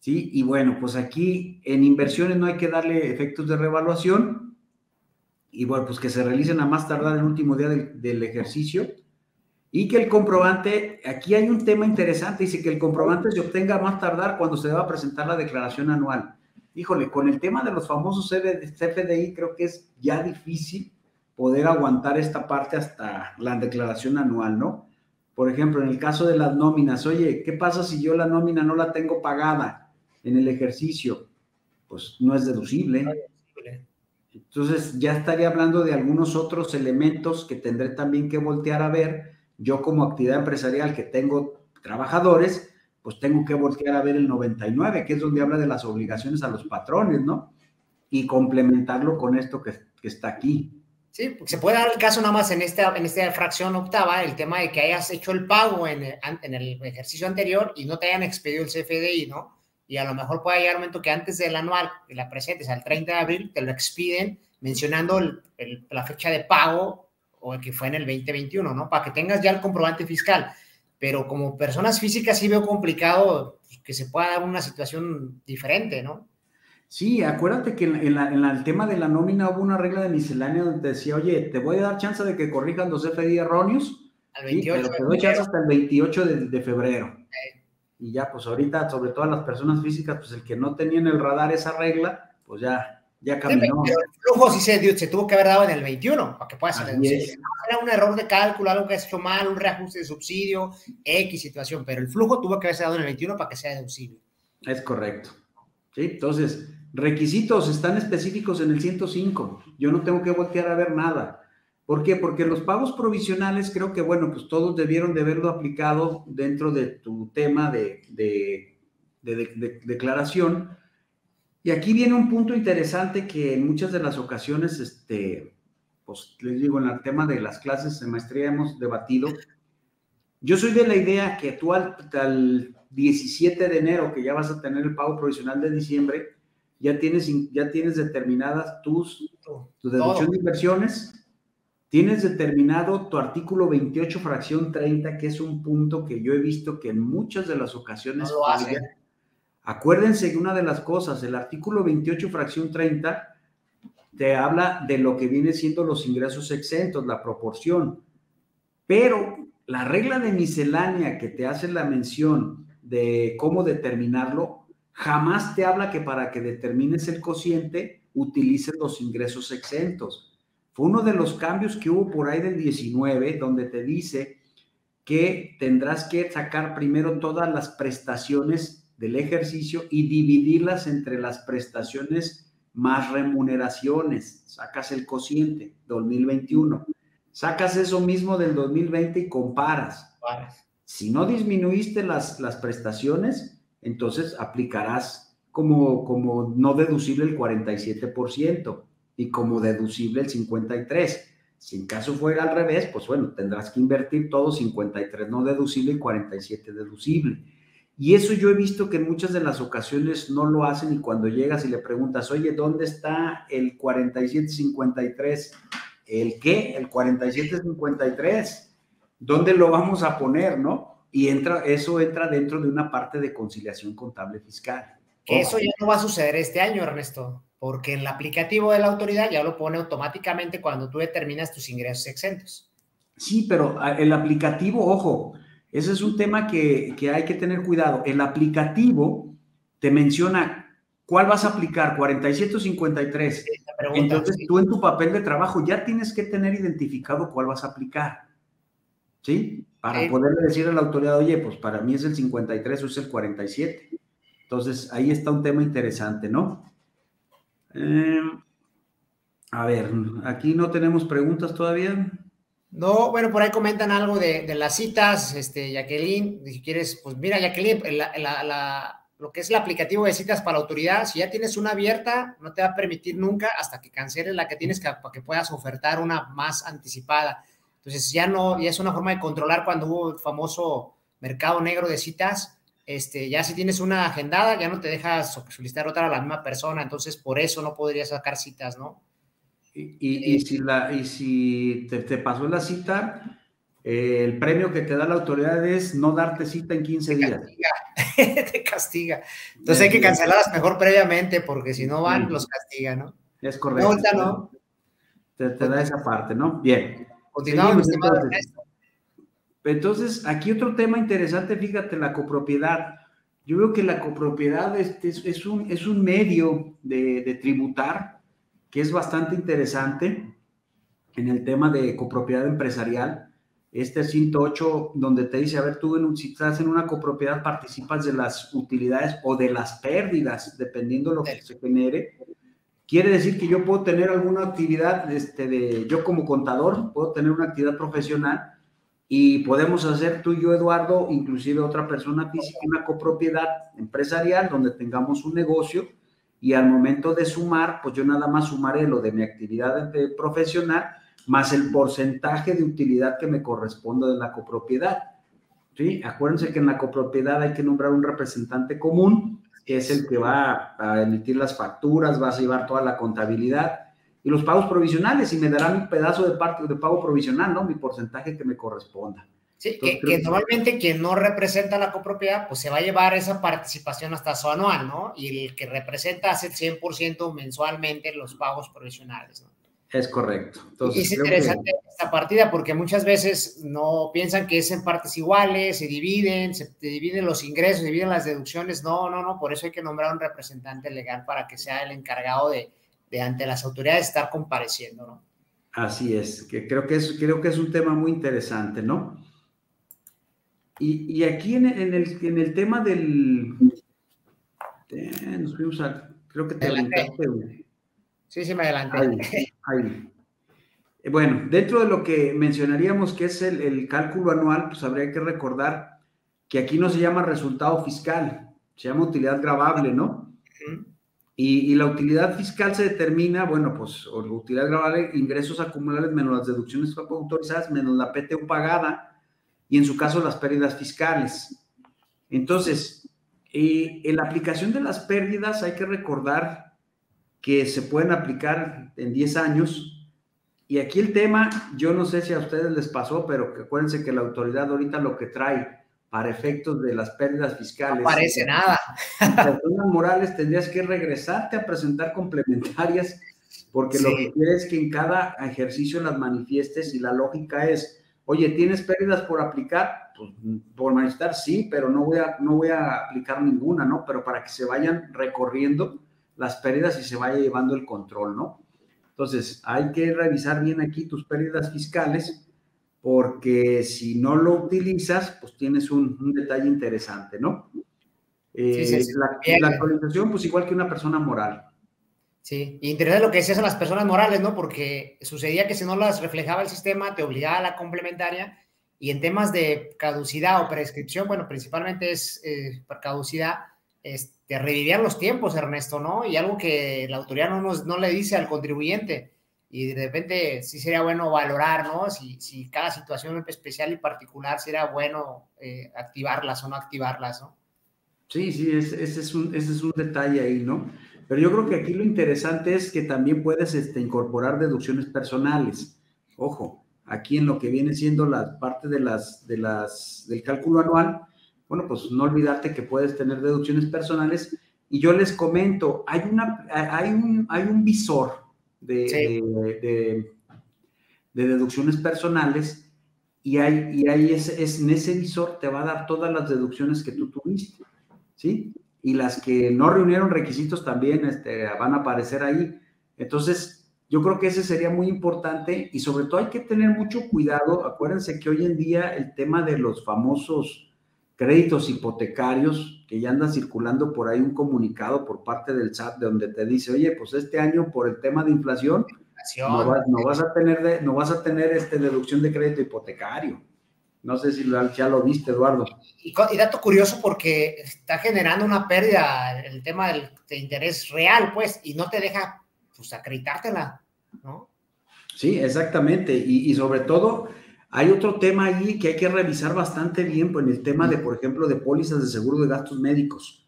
¿sí? Y bueno, pues aquí en inversiones no hay que darle efectos de revaluación, y bueno, pues que se realicen a más tardar el último día del, del ejercicio, y que el comprobante, aquí hay un tema interesante, dice que el comprobante se obtenga a más tardar cuando se deba presentar la declaración anual. Híjole, con el tema de los famosos CFDI creo que es ya difícil poder aguantar esta parte hasta la declaración anual, ¿no? Por ejemplo, en el caso de las nóminas, oye, ¿qué pasa si yo la nómina no la tengo pagada en el ejercicio? Pues no es deducible. Entonces ya estaría hablando de algunos otros elementos que tendré también que voltear a ver. Yo como actividad empresarial que tengo trabajadores, pues tengo que voltear a ver el 99, que es donde habla de las obligaciones a los patrones, ¿no? Y complementarlo con esto que, que está aquí. Sí, se puede dar el caso nada más en esta, en esta fracción octava, el tema de que hayas hecho el pago en el, en el ejercicio anterior y no te hayan expedido el CFDI, ¿no? Y a lo mejor puede llegar un momento que antes del anual, que la presentes al 30 de abril, te lo expiden mencionando el, la fecha de pago o el que fue en el 2021, ¿no? Para que tengas ya el comprobante fiscal. Pero como personas físicas sí veo complicado que se pueda dar una situación diferente, ¿no? Sí, acuérdate que en, el tema de la nómina hubo una regla de miscelánea donde decía, oye, te voy a dar chance de que corrijan los FDI erróneos, pero te doy chance hasta el 28 de, febrero. Y ya, pues ahorita, sobre todo las personas físicas, pues el que no tenía en el radar esa regla, pues ya, ya caminó. Pero el flujo sí se, se tuvo que haber dado en el 21, para que pueda ser Era un error de cálculo, algo que ha hecho mal, un reajuste de subsidio, X situación, pero el flujo tuvo que haberse dado en el 21 para que sea deducible. Es correcto. Sí, entonces, requisitos están específicos en el 105. Yo no tengo que voltear a ver nada. ¿Por qué? Porque los pagos provisionales creo que, bueno, pues todos debieron de haberlo aplicado dentro de tu tema de, declaración. Y aquí viene un punto interesante que en muchas de las ocasiones, este, pues les digo, en el tema de las clases de maestría hemos debatido. Yo soy de la idea que tú al, al 17 de enero, que ya vas a tener el pago provisional de diciembre, ya tienes, ya tienes determinadas tus, tu deducción de inversiones, Tienes determinado tu artículo 28, fracción 30, que es un punto que yo he visto que en muchas de las ocasiones lo hacen. Acuérdense que una de las cosas, el artículo 28, fracción 30, te habla de lo que viene siendo los ingresos exentos, la proporción. Pero la regla de miscelánea que te hace la mención de cómo determinarlo, jamás te habla que para que determines el cociente utilices los ingresos exentos. Fue uno de los cambios que hubo por ahí del 19, donde te dice que tendrás que sacar primero todas las prestaciones del ejercicio y dividirlas entre las prestaciones más remuneraciones. Sacas el cociente 2021. Sacas eso mismo del 2020 y comparas. Si no disminuiste las, las prestaciones, entonces aplicarás como, como no deducible el 47% y como deducible el 53. Si en caso fuera al revés, pues bueno, tendrás que invertir todo 53 no deducible y 47 deducible. Y eso yo he visto que en muchas de las ocasiones no lo hacen y cuando llegas y le preguntas, oye, ¿dónde está el 4753? ¿El qué? El 4753. ¿Dónde lo vamos a poner, no? Y entra, eso entra dentro de una parte de conciliación contable fiscal. Que eso ya no va a suceder este año, Ernesto porque el aplicativo de la autoridad ya lo pone automáticamente cuando tú determinas tus ingresos exentos. Sí, pero ah, el aplicativo, ojo, ese es un tema que, hay que tener cuidado. El aplicativo te menciona cuál vas a aplicar, 47 o 53. Entonces tú en tu papel de trabajo ya tienes que tener identificado cuál vas a aplicar. ¿Sí? Para poderle decir a la autoridad, oye, pues para mí es el 53 o es el 47. Entonces ahí está un tema interesante, ¿no? Eh, a ver, aquí no tenemos preguntas todavía. No, bueno, por ahí comentan algo de, las citas, este, Jacqueline, si quieres, pues mira, Jacqueline, lo que es el aplicativo de citas para la autoridad, si ya tienes una abierta, no te va a permitir nunca hasta que canceles la que tienes para que puedas ofertar una más anticipada. Entonces ya no, ya es una forma de controlar cuando hubo el famoso mercado negro de citas, este, ya si tienes una agendada, ya no te dejas solicitar otra a la misma persona, entonces por eso no podrías sacar citas, ¿no? Y, si, la, y si te, te pasó la cita, eh, el premio que te da la autoridad es no darte cita en 15 te días. Castiga, te castiga. Entonces hay que cancelarlas mejor previamente, porque si no van, los castiga, ¿no? Es correcto. No, no. Te, te da esa parte, ¿no? Bien. Continuamos, entonces, aquí otro tema interesante, fíjate, la copropiedad. Yo veo que la copropiedad es, es, un, es un, medio de, tributar que es bastante interesante en el tema de copropiedad empresarial. Este 108, donde te dice, a ver, tú en si estás en una copropiedad participas de las utilidades o de las pérdidas, dependiendo de lo que se genere. Quiere decir que yo puedo tener alguna actividad, este, de, yo como contador, puedo tener una actividad profesional y podemos hacer tú y yo, Eduardo, inclusive otra persona física, una copropiedad empresarial donde tengamos un negocio y al momento de sumar, pues yo nada más sumaré lo de mi actividad profesional más el porcentaje de utilidad que me corresponde de la copropiedad. ¿Sí? Acuérdense que en la copropiedad hay que nombrar un representante común, es el que va a emitir las facturas, va a llevar toda la contabilidad y los pagos provisionales y me dará mi pedazo de parte de pago provisional, ¿no? Mi porcentaje que me corresponda. Sí, que, normalmente quien no representa la copropiedad, pues se va a llevar esa participación hasta su anual, ¿no? Y el que representa hace el 100% mensualmente los pagos provisionales, ¿no? Es correcto. y es interesante esta partida porque muchas veces no piensan que es en partes iguales, se dividen, se dividen los ingresos, se dividen las deducciones. No, no, no, por eso hay que nombrar un representante legal para que sea el encargado de, de ante las autoridades estar compareciendo, ¿no? Así es, que creo que es, creo que es un tema muy interesante, ¿no? Y, y aquí en, en, el, en el tema del... Eh, nos fuimos a... Creo que te adelantaste. Sí, sí, me adelanté. Ahí, eh, Bueno, dentro de lo que mencionaríamos que es el, el, cálculo anual, pues habría que recordar que aquí no se llama resultado fiscal, se llama utilidad grabable, ¿no? Y, la utilidad fiscal se determina, bueno, pues, o la utilidad grabable, ingresos acumulables menos las deducciones autorizadas, menos la PTU pagada, y en su caso las pérdidas fiscales. Entonces, eh, en la aplicación de las pérdidas hay que recordar que se pueden aplicar en 10 años. Y aquí el tema, yo no sé si a ustedes les pasó, pero que acuérdense que la autoridad ahorita lo que trae para efectos de las pérdidas fiscales. No parece nada. Personas morales tendrías que regresarte a presentar complementarias porque lo que quieres es que en cada ejercicio las manifiestes y la lógica es, oye, ¿tienes pérdidas por aplicar? Pues, por manifestar, sí, pero no voy, a, no voy a aplicar ninguna, ¿no? Pero para que se vayan recorriendo las pérdidas y se vaya llevando el control, ¿no? Entonces, hay que revisar bien aquí tus pérdidas fiscales porque si no lo utilizas, pues tienes un, detalle interesante, ¿no? Eh, la, actualización, pues igual que una persona moral. Sí, y interesante lo que decías a las personas morales, ¿no? Porque sucedía que si no las reflejaba el sistema, te obligaba a la complementaria, y en temas de caducidad o prescripción, bueno, principalmente es eh, por caducidad, este, revivían los tiempos, Ernesto, ¿no? Y algo que la autoridad no, nos, no le dice al contribuyente y de repente sí sería bueno valorar, ¿no? Si, si cada situación especial y particular sería bueno eh, activarlas o no activarlas, ¿no? Sí, sí, ese, es un, ese es un detalle ahí, ¿no? Pero yo creo que aquí lo interesante es que también puedes este, incorporar deducciones personales. Ojo, aquí en lo que viene siendo la parte de las, de las, del cálculo anual, bueno, pues no olvidarte que puedes tener deducciones personales. Y yo les comento, hay, una, hay, un, hay un visor de, deducciones personales y, hay, y ahí es, en ese visor te va a dar todas las deducciones que tú tuviste, ¿sí? Y las que no reunieron requisitos también este, van a aparecer ahí. Entonces, yo creo que ese sería muy importante y sobre todo hay que tener mucho cuidado. Acuérdense que hoy en día el tema de los famosos créditos hipotecarios, que ya anda circulando por ahí un comunicado por parte del SAT de donde te dice, oye, pues este año por el tema de inflación, no, vas, a tener de, no vas a tener este deducción de crédito hipotecario. No sé si ya lo viste, Eduardo. Y, dato curioso porque está generando una pérdida el tema del, de interés real, pues, y no te deja, pues, acreditártela, ¿no? Sí, exactamente. Y, y sobre todo, hay otro tema ahí que hay que revisar bastante bien, pues en el tema de, por ejemplo, de pólizas de seguro de gastos médicos.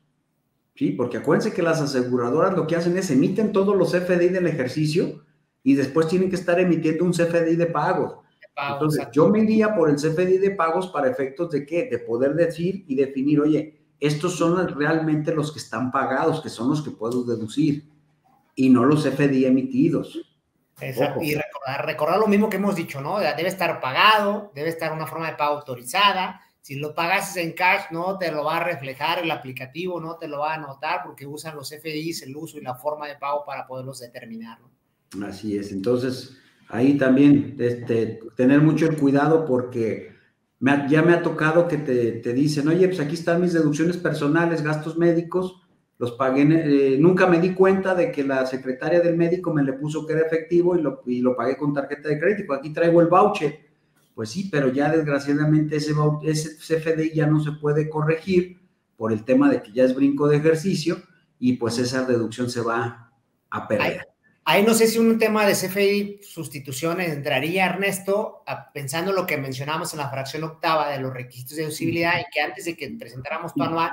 Sí, porque acuérdense que las aseguradoras lo que hacen es emiten todos los CFDI del ejercicio y después tienen que estar emitiendo un CFDI de pagos. Entonces, yo me iría por el CFDI de pagos para efectos de qué? De poder decir y definir, oye, estos son realmente los que están pagados, que son los que puedo deducir, y no los CFDI emitidos. Exacto. Y recordar, lo mismo que hemos dicho, ¿no? Debe estar pagado, debe estar una forma de pago autorizada. Si lo pagas en cash, no te lo va a reflejar el aplicativo, no te lo va a anotar porque usan los FDIs, el uso y la forma de pago para poderlos determinar. ¿no? Así es. Entonces, ahí también este, tener mucho cuidado porque ya me ha tocado que te, te dicen, oye, pues aquí están mis deducciones personales, gastos médicos los pagué, eh, nunca me di cuenta de que la secretaria del médico me le puso que era efectivo y lo, y lo pagué con tarjeta de crédito. Aquí traigo el voucher. Pues sí, pero ya desgraciadamente ese, ese CFDI ya no se puede corregir por el tema de que ya es brinco de ejercicio y pues esa deducción se va a perder. Ahí, no sé si un tema de CFDI sustituciones entraría, Ernesto, pensando lo que mencionamos en la fracción octava de los requisitos de deducibilidad y que antes de que presentáramos tu anual,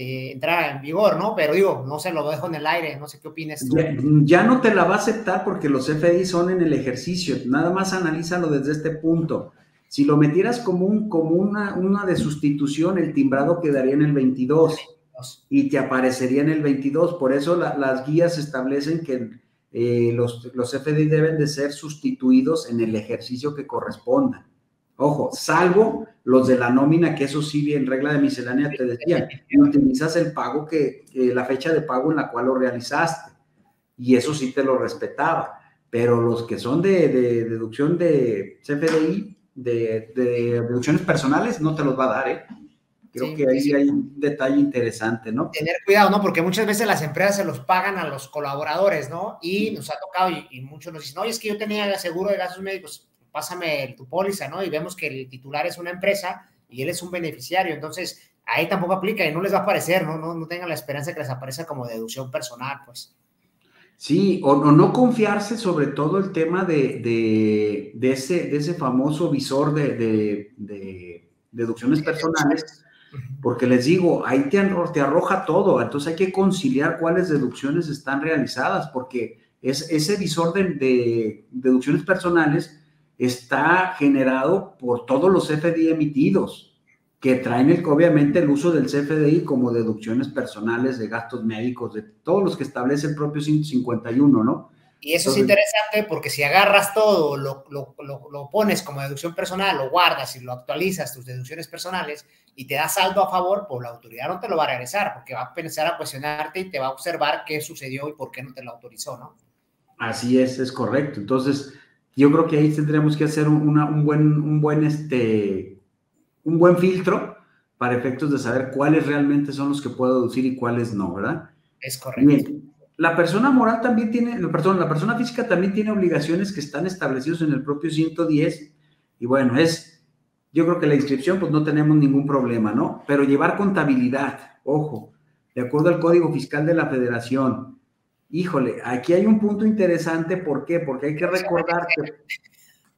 eh, entrar en vigor, ¿no? Pero digo, no se lo dejo en el aire, no sé qué opinas tú. Ya, no te la va a aceptar porque los FDI son en el ejercicio, nada más analízalo desde este punto. Si lo metieras como, un, como una, una de sustitución, el timbrado quedaría en el 22 y te aparecería en el 22. Por eso las guías establecen que eh, los, los FDI deben de ser sustituidos en el ejercicio que corresponda. Ojo, salvo los de la nómina, que eso sí, en regla de miscelánea te decía, utilizas el pago que, la fecha de pago en la cual lo realizaste. Y eso sí te lo respetaba. Pero los que son de, deducción de CFDI, de, deducciones personales, no te los va a dar, ¿eh? Creo que ahí hay un detalle interesante, ¿no? Tener cuidado, ¿no? Porque muchas veces las empresas se los pagan a los colaboradores, ¿no? Y nos ha tocado, y, y muchos nos dicen, oye, es que yo tenía seguro de gastos médicos pásame tu póliza, ¿no? Y vemos que el titular es una empresa y él es un beneficiario, entonces ahí tampoco aplica y no les va a aparecer, ¿no? No, no tengan la esperanza de que les aparezca como deducción personal, pues. Sí, o, no confiarse sobre todo el tema de, de, ese, de ese famoso visor de, de deducciones personales, porque les digo, ahí te, te, arroja todo, entonces hay que conciliar cuáles deducciones están realizadas, porque es, ese visor de, deducciones personales está generado por todos los CFDI emitidos, que traen el, obviamente el uso del CFDI como deducciones personales de gastos médicos, de todos los que establece el propio 151, ¿no? Y eso es interesante porque si agarras todo, lo, lo, lo, pones como deducción personal, lo guardas y lo actualizas, tus deducciones personales, y te da saldo a favor, pues la autoridad no te lo va a regresar, porque va a pensar a cuestionarte y te va a observar qué sucedió y por qué no te lo autorizó, ¿no? Así es, es correcto. Entonces, yo creo que ahí tendríamos que hacer un, buen, un, buen, este, un buen filtro para efectos de saber cuáles realmente son los que puedo deducir y cuáles no, ¿verdad? Es correcto. La persona moral también tiene, perdón, la persona física también tiene obligaciones que están establecidas en el propio 110 y bueno, es, yo creo que la inscripción pues no tenemos ningún problema, ¿no? Pero llevar contabilidad, ojo, de acuerdo al Código Fiscal de la Federación, Híjole, aquí hay un punto interesante, ¿por qué? Porque hay que recordar que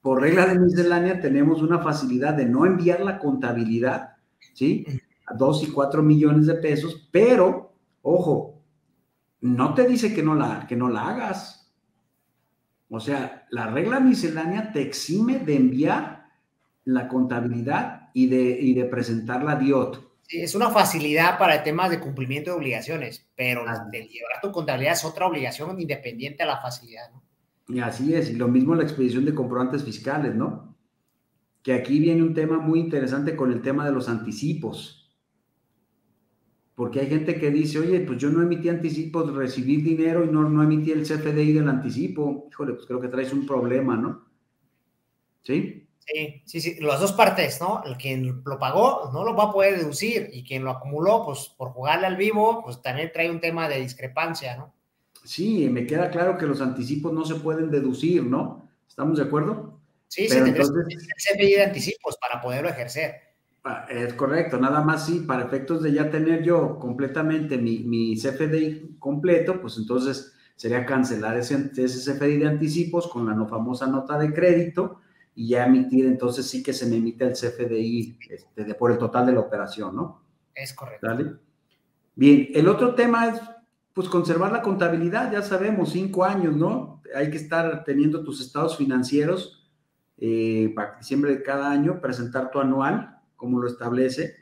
por regla de miscelánea tenemos una facilidad de no enviar la contabilidad, ¿sí? A dos y cuatro millones de pesos, pero, ojo, no te dice que no la, que no la hagas. O sea, la regla miscelánea te exime de enviar la contabilidad y de, y de presentar la DIOT es una facilidad para temas de cumplimiento de obligaciones, pero de llevar tu contabilidad es otra obligación independiente a la facilidad, ¿no? Y así es, y lo mismo la expedición de comprobantes fiscales, ¿no? Que aquí viene un tema muy interesante con el tema de los anticipos. Porque hay gente que dice, oye, pues yo no emití anticipos, recibí dinero y no, no emití el CFDI del anticipo. Híjole, pues creo que traes un problema, ¿no? ¿Sí? Sí, sí, sí, las dos partes, ¿no? El quien lo pagó no lo va a poder deducir y quien lo acumuló, pues por jugarle al vivo, pues también trae un tema de discrepancia, ¿no? Sí, me queda claro que los anticipos no se pueden deducir, ¿no? ¿Estamos de acuerdo? Sí, se entonces, el CFI de anticipos para poderlo ejercer. Ah, es correcto, nada más sí, para efectos de ya tener yo completamente mi, mi CFDI completo, pues entonces sería cancelar ese, ese CFDI de anticipos con la no famosa nota de crédito y ya emitir, entonces sí que se me emite el CFDI este, de, por el total de la operación, ¿no? Es correcto. Bien, el otro tema es, pues, conservar la contabilidad, ya sabemos, cinco años, ¿no? Hay que estar teniendo tus estados financieros eh, para diciembre de cada año, presentar tu anual, como lo establece,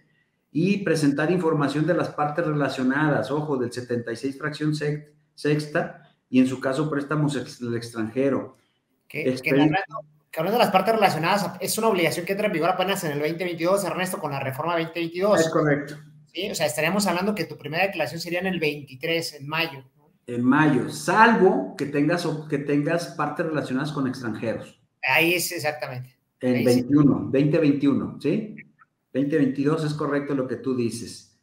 y presentar información de las partes relacionadas, ojo, del 76 fracción sexta, y en su caso préstamos del extranjero. Que, que que hablando de las partes relacionadas, es una obligación que entra en vigor apenas en el 2022, Ernesto, con la reforma 2022. Es correcto. Sí, o sea, estaríamos hablando que tu primera declaración sería en el 23, en mayo. En mayo, salvo que tengas, que tengas partes relacionadas con extranjeros. Ahí es exactamente. En 21, 2021, ¿sí? 2022 es correcto lo que tú dices.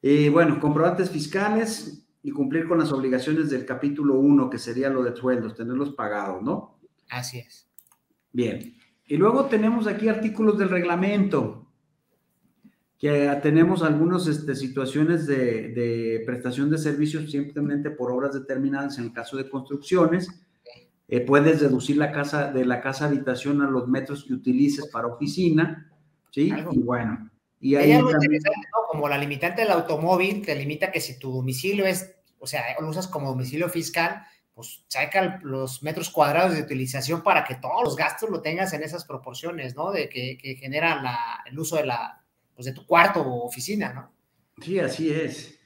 Y bueno, comprobantes fiscales y cumplir con las obligaciones del capítulo 1, que sería lo de sueldos, tenerlos pagados, ¿no? Así es. Bien. Y luego tenemos aquí artículos del reglamento, que tenemos algunas este, situaciones de, prestación de servicios simplemente por obras determinadas en el caso de construcciones. Eh, puedes deducir la casa de la casa habitación a los metros que utilices para oficina, ¿sí? Y bueno, Y ahí algo interesante, ¿no? Como la limitante del automóvil te limita que si tu domicilio es, o sea, lo usas como domicilio fiscal, pues saca los metros cuadrados de utilización para que todos los gastos lo tengas en esas proporciones, ¿no? De que, que generan la, el uso de la, pues de tu cuarto o oficina, ¿no? Sí, así es.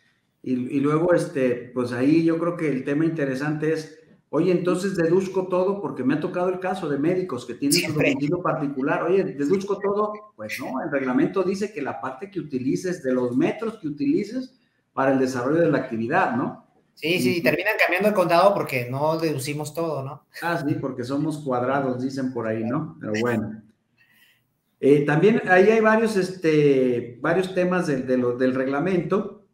Y, y, luego, este, pues ahí yo creo que el tema interesante es, oye, entonces deduzco todo, porque me ha tocado el caso de médicos que tienen su domicilio particular, oye, deduzco todo, pues no, el reglamento dice que la parte que utilices, de los metros que utilices para el desarrollo de la actividad, ¿no? Sí, sí, terminan cambiando el contado porque no deducimos todo, ¿no? Ah, sí, porque somos cuadrados, dicen por ahí, ¿no? Pero bueno. Eh, también ahí hay varios, este, varios temas de, del reglamento,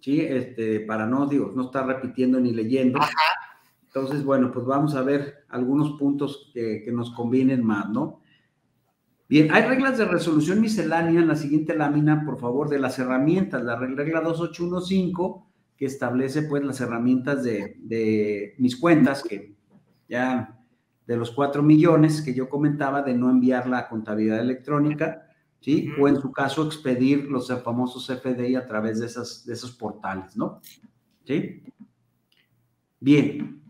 ¿sí? Este, para no, digo, no estar repitiendo ni leyendo. Ajá. Entonces, bueno, pues vamos a ver algunos puntos que, que nos convienen más, ¿no? Bien, hay reglas de resolución miscelánea en la siguiente lámina, por favor, de las herramientas. La regla 2815, que establece pues las herramientas de, de mis cuentas, que ya de los cuatro millones que yo comentaba de no enviar la contabilidad electrónica, ¿sí? O en su caso, expedir los famosos FDI a través de, esas, de esos portales, ¿no? ¿Sí? Bien,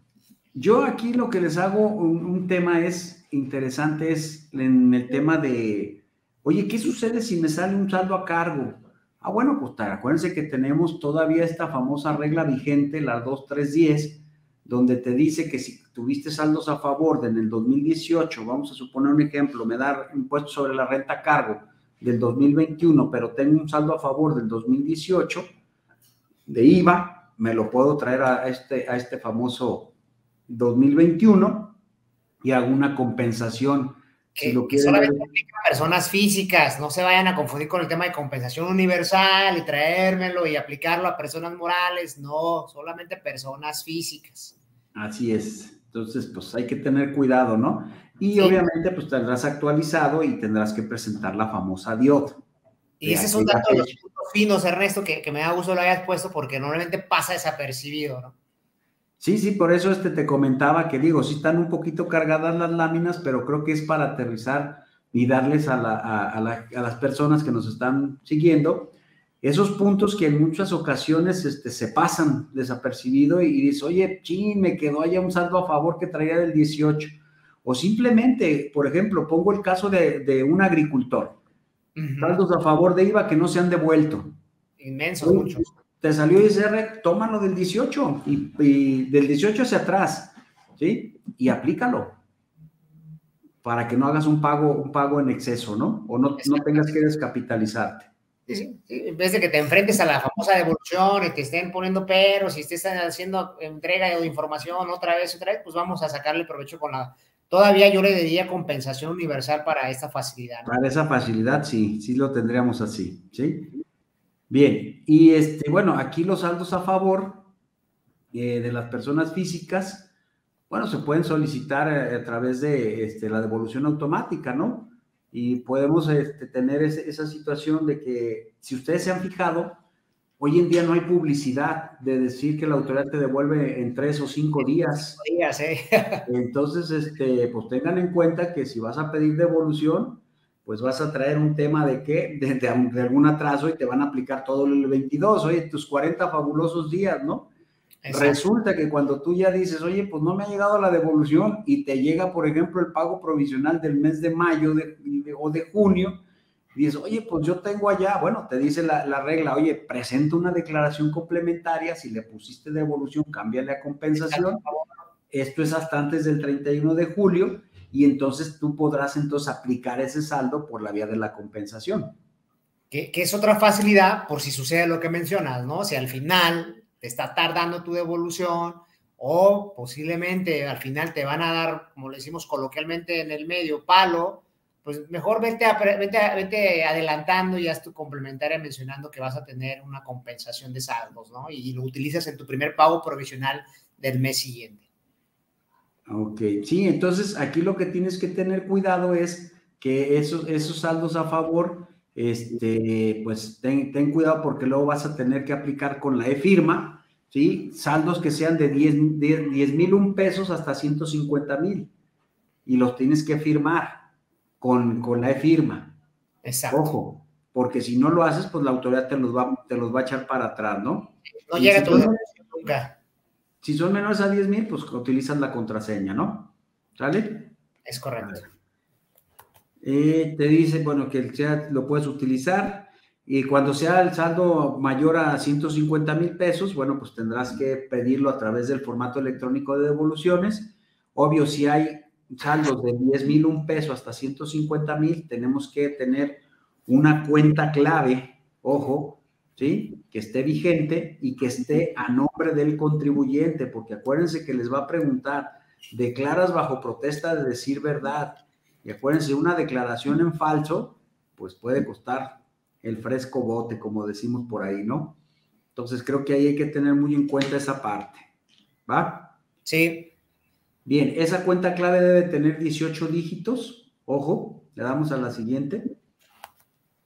yo aquí lo que les hago un, tema es interesante, es en el tema de, oye, ¿qué sucede si me sale un saldo a cargo? Ah, bueno, pues acuérdense que tenemos todavía esta famosa regla vigente, la 2310, donde te dice que si tuviste saldos a favor en el 2018, vamos a suponer un ejemplo, me da impuesto sobre la renta a cargo del 2021, pero tengo un saldo a favor del 2018 de IVA, me lo puedo traer a este, a este famoso 2021 y hago una compensación. Si lo que solamente aplica a personas físicas, no se vayan a confundir con el tema de compensación universal y traérmelo y aplicarlo a personas morales, no, solamente personas físicas. Así es. Entonces, pues hay que tener cuidado, ¿no? Y obviamente, pues tendrás actualizado y tendrás que presentar la famosa DIOT. Y ese es un dato de los puntos finos, Ernesto, que, que me da gusto lo hayas puesto porque normalmente pasa desapercibido, ¿no? Sí, sí, por eso este te comentaba que digo, sí están un poquito cargadas las láminas, pero creo que es para aterrizar y darles a, la, a, a las personas que nos están siguiendo esos puntos que en muchas ocasiones este, se pasan desapercibido y, dices, oye, chin, me quedó allá un saldo a favor que traía del 18. O simplemente, por ejemplo, pongo el caso de, un agricultor. Saldos a favor de IVA que no se han devuelto. Inmensos, muchos. Te salió ISR, tómalo del 18 y, del 18 hacia atrás, ¿sí? Y aplícalo para que no hagas un pago, un pago en exceso, ¿no? O no, no tengas que descapitalizarte. En vez de que te enfrentes a la famosa devolución y te estén poniendo peros y te estén haciendo entrega de información otra vez, otra vez, pues vamos a sacarle provecho con la... Todavía yo le diría compensación universal para esta facilidad. Para esa facilidad, sí, sí lo tendríamos así, ¿sí? Bien, y este, bueno, aquí los saldos a favor eh, de las personas físicas, bueno, se pueden solicitar a, a través de este, la devolución automática, ¿no? y podemos este, tener esa situación de que, si ustedes se han fijado, hoy en día no hay publicidad de decir que la autoridad te devuelve en tres o cinco días. días ¿eh? Entonces, este, pues tengan en cuenta que si vas a pedir devolución, pues vas a traer un tema de qué, de, de algún atraso y te van a aplicar todo el 22, oye, tus 40 fabulosos días, ¿no? Resulta que cuando tú ya dices, oye, pues no me ha llegado la devolución y te llega, por ejemplo, el pago provisional del mes de mayo o de junio, y dices, oye, pues yo tengo allá, bueno, te dice la, regla, oye, presenta una declaración complementaria, si le pusiste devolución, cámbiale a compensación. Esto es hasta antes del 31 de julio y entonces tú podrás entonces aplicar ese saldo por la vía de la compensación. Que, es otra facilidad por si sucede lo que mencionas, ¿no? Si al final te está tardando tu devolución o posiblemente al final te van a dar, como le decimos coloquialmente en el medio, palo, pues mejor vete, vete, adelantando y haz tu complementaria mencionando que vas a tener una compensación de saldos, ¿no? Y lo utilizas en tu primer pago provisional del mes siguiente. Ok, sí, entonces aquí lo que tienes que tener cuidado es que esos, esos saldos a favor este, pues ten, cuidado porque luego vas a tener que aplicar con la e-firma, ¿sí? Saldos que sean de 10 mil un pesos hasta 150 mil y los tienes que firmar con, con la e-firma. Exacto. Ojo, porque si no lo haces, pues la autoridad te los va, te los va a echar para atrás, ¿no? No llega si nunca. Si son menores a 10 mil, pues utilizas la contraseña, ¿no? ¿Sale? Es correcto. Eh, te dice, bueno, que el chat lo puedes utilizar y cuando sea el saldo mayor a 150 mil pesos, bueno, pues tendrás que pedirlo a través del formato electrónico de devoluciones. Obvio, si hay saldos de 10 mil, un peso hasta 150 mil, tenemos que tener una cuenta clave, ojo, ¿sí? Que esté vigente y que esté a nombre del contribuyente, porque acuérdense que les va a preguntar, ¿declaras bajo protesta de decir verdad? Y acuérdense, una declaración en falso, pues puede costar el fresco bote, como decimos por ahí, ¿no? Entonces creo que ahí hay que tener muy en cuenta esa parte. ¿Va? Sí. Bien, esa cuenta clave debe tener 18 dígitos. Ojo, le damos a la siguiente.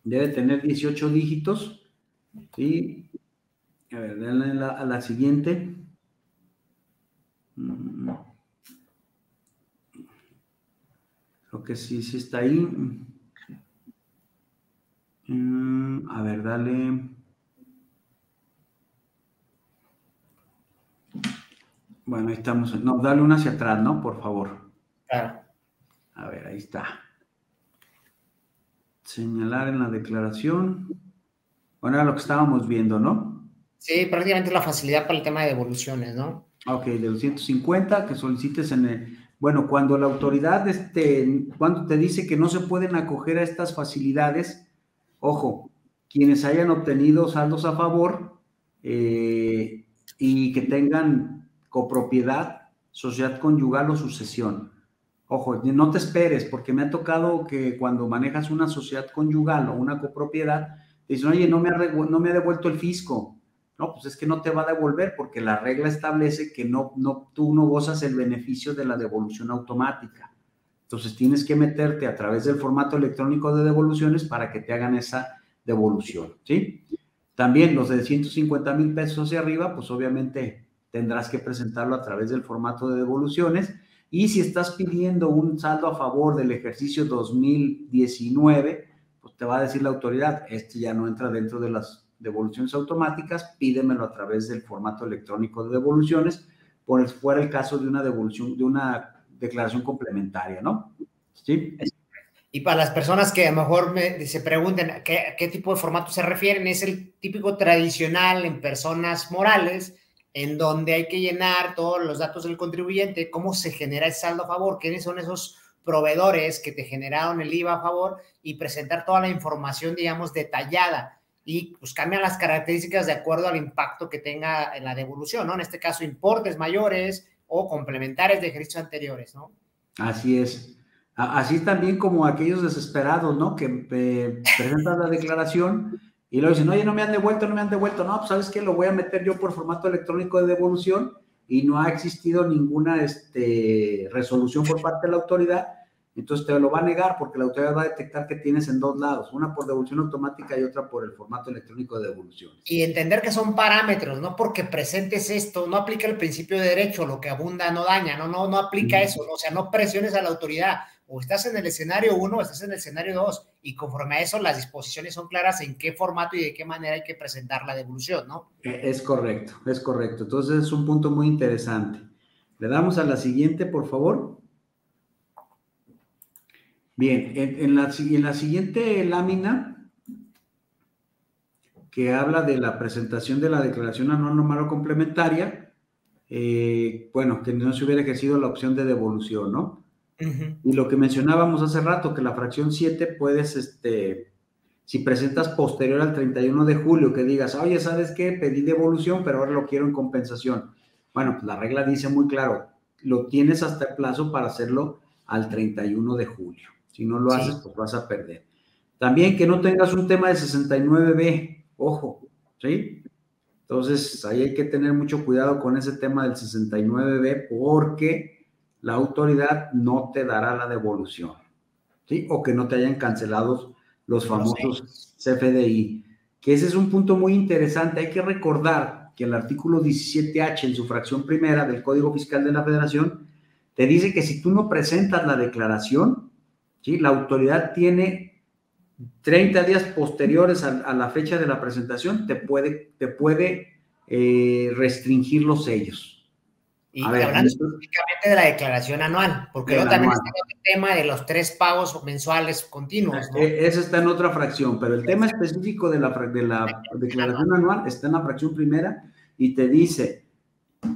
Debe tener 18 dígitos. Sí. A ver, denle a la siguiente. Mm. Creo que sí, sí está ahí. Mm, a ver, dale. Bueno, ahí estamos. No, dale una hacia atrás, ¿no? Por favor. Claro. A ver, ahí está. Señalar en la declaración. Bueno, era lo que estábamos viendo, ¿no? Sí, prácticamente la facilidad para el tema de devoluciones, ¿no? Ok, de 250 que solicites en el... Bueno, cuando la autoridad, este, cuando te dice que no se pueden acoger a estas facilidades, Ojo, quienes hayan obtenido saldos a favor eh, y que tengan copropiedad, sociedad conyugal o sucesión. Ojo, no te esperes, porque me ha tocado que cuando manejas una sociedad conyugal o una copropiedad, dicen, oye, no me, ha, no me ha devuelto el fisco. No, pues es que no te va a devolver porque la regla establece que no, no, tú no gozas el beneficio de la devolución automática. Entonces tienes que meterte a través del formato electrónico de devoluciones para que te hagan esa devolución, ¿sí? También los de 150 mil pesos hacia arriba, pues obviamente tendrás que presentarlo a través del formato de devoluciones. Y si estás pidiendo un saldo a favor del ejercicio 2019, pues te va a decir la autoridad, este ya no entra dentro de las devoluciones automáticas, pídemelo a través del formato electrónico de devoluciones, por fuera el caso de una devolución, de una declaración complementaria, ¿no? Sí. Y para las personas que a lo mejor me, se pregunten a qué, tipo de formato se refieren, es el típico tradicional en personas morales, en donde hay que llenar todos los datos del contribuyente, cómo se genera el saldo a favor, quiénes son esos proveedores que te generaron el IVA a favor y presentar toda la información, digamos, detallada y pues cambian las características de acuerdo al impacto que tenga en la devolución, ¿no? En este caso, importes mayores, o complementarios de ejercicios anteriores, ¿no? Así es. Así también como aquellos desesperados, ¿no? Que eh, presentan la declaración y luego dicen, oye, no me han devuelto, no me han devuelto. No, pues sabes qué, lo voy a meter yo por formato electrónico de devolución y no ha existido ninguna este, resolución por parte de la autoridad entonces te lo va a negar porque la autoridad va a detectar que tienes en dos lados, una por devolución automática y otra por el formato electrónico de devolución. Y entender que son parámetros, no porque presentes esto, no aplica el principio de derecho, lo que abunda no daña, no, no, no aplica eso, o sea, no presiones a la autoridad, o estás en el escenario 1 o estás en el escenario 2, y conforme a eso las disposiciones son claras en qué formato y de qué manera hay que presentar la devolución, ¿no? E, es correcto, es correcto. Entonces es un punto muy interesante. Le damos a la siguiente, por favor. Bien, en, la, siguiente lámina, que habla de la presentación de la declaración anual o complementaria, eh, bueno, que no se hubiera ejercido la opción de devolución, ¿no? Y lo que mencionábamos hace rato, que la fracción 7 puedes, este, si presentas posterior al 31 de julio, que digas, oye, ¿sabes qué? Pedí devolución, pero ahora lo quiero en compensación. Bueno, pues la regla dice muy claro, lo tienes hasta el plazo para hacerlo al 31 de julio. Si no lo haces, pues vas a perder. También que no tengas un tema de 69B, ojo, ¿sí? Entonces, ahí hay que tener mucho cuidado con ese tema del 69B porque la autoridad no te dará la devolución, ¿sí? O que no te hayan cancelado los famosos CFDI, que ese es un punto muy interesante. Hay que recordar que el artículo 17H en su fracción primera del Código Fiscal de la Federación te dice que si tú no presentas la declaración, la autoridad tiene 30 días posteriores a, la fecha de la presentación, te puede, te puede eh, restringir los sellos. Y hablando específicamente de la declaración anual, porque luego también está el tema de los tres pagos mensuales continuos. ¿no? E, ese está en otra fracción, pero el tema específico de la, de la declaración anual está en la fracción primera y te dice,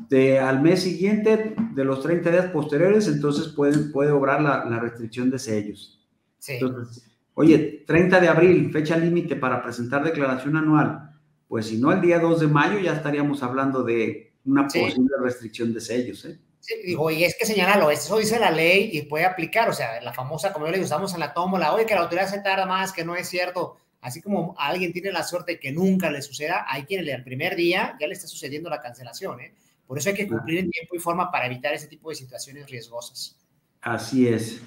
de, al mes siguiente, de los 30 días posteriores, entonces puede, puede obrar la, la restricción de sellos. Sí. Entonces, oye, 30 de abril, fecha límite para presentar declaración anual. Pues si no, el día 2 de mayo ya estaríamos hablando de una posible restricción de sellos. ¿eh? Sí, digo, y es que señalalo, eso dice la ley y puede aplicar, o sea, la famosa, como yo le usamos en la tómbola, oye, que la autoridad se tarda más, que no es cierto. Así como alguien tiene la suerte que nunca le suceda, hay quien el primer día ya le está sucediendo la cancelación. ¿eh? Por eso hay que cumplir en tiempo y forma para evitar ese tipo de situaciones riesgosas. Así es.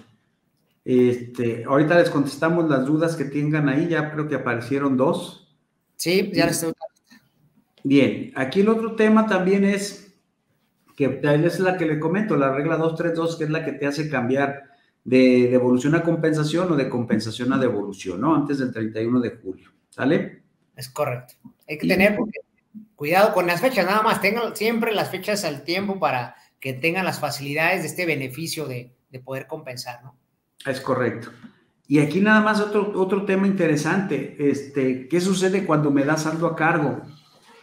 Este, ahorita les contestamos las dudas que tengan ahí, ya creo que aparecieron dos. Sí, ya les estoy Bien, aquí el otro tema también es que es la que le comento, la regla 232, que es la que te hace cambiar de devolución a compensación o de compensación a devolución, ¿no? Antes del 31 de julio, ¿sale? Es correcto. Hay que tener cuidado con las fechas, nada más, tengan siempre las fechas al tiempo para que tengan las facilidades de este beneficio de, de poder compensar, ¿no? Es correcto. Y aquí nada más otro, otro tema interesante, este, ¿qué sucede cuando me da saldo a cargo?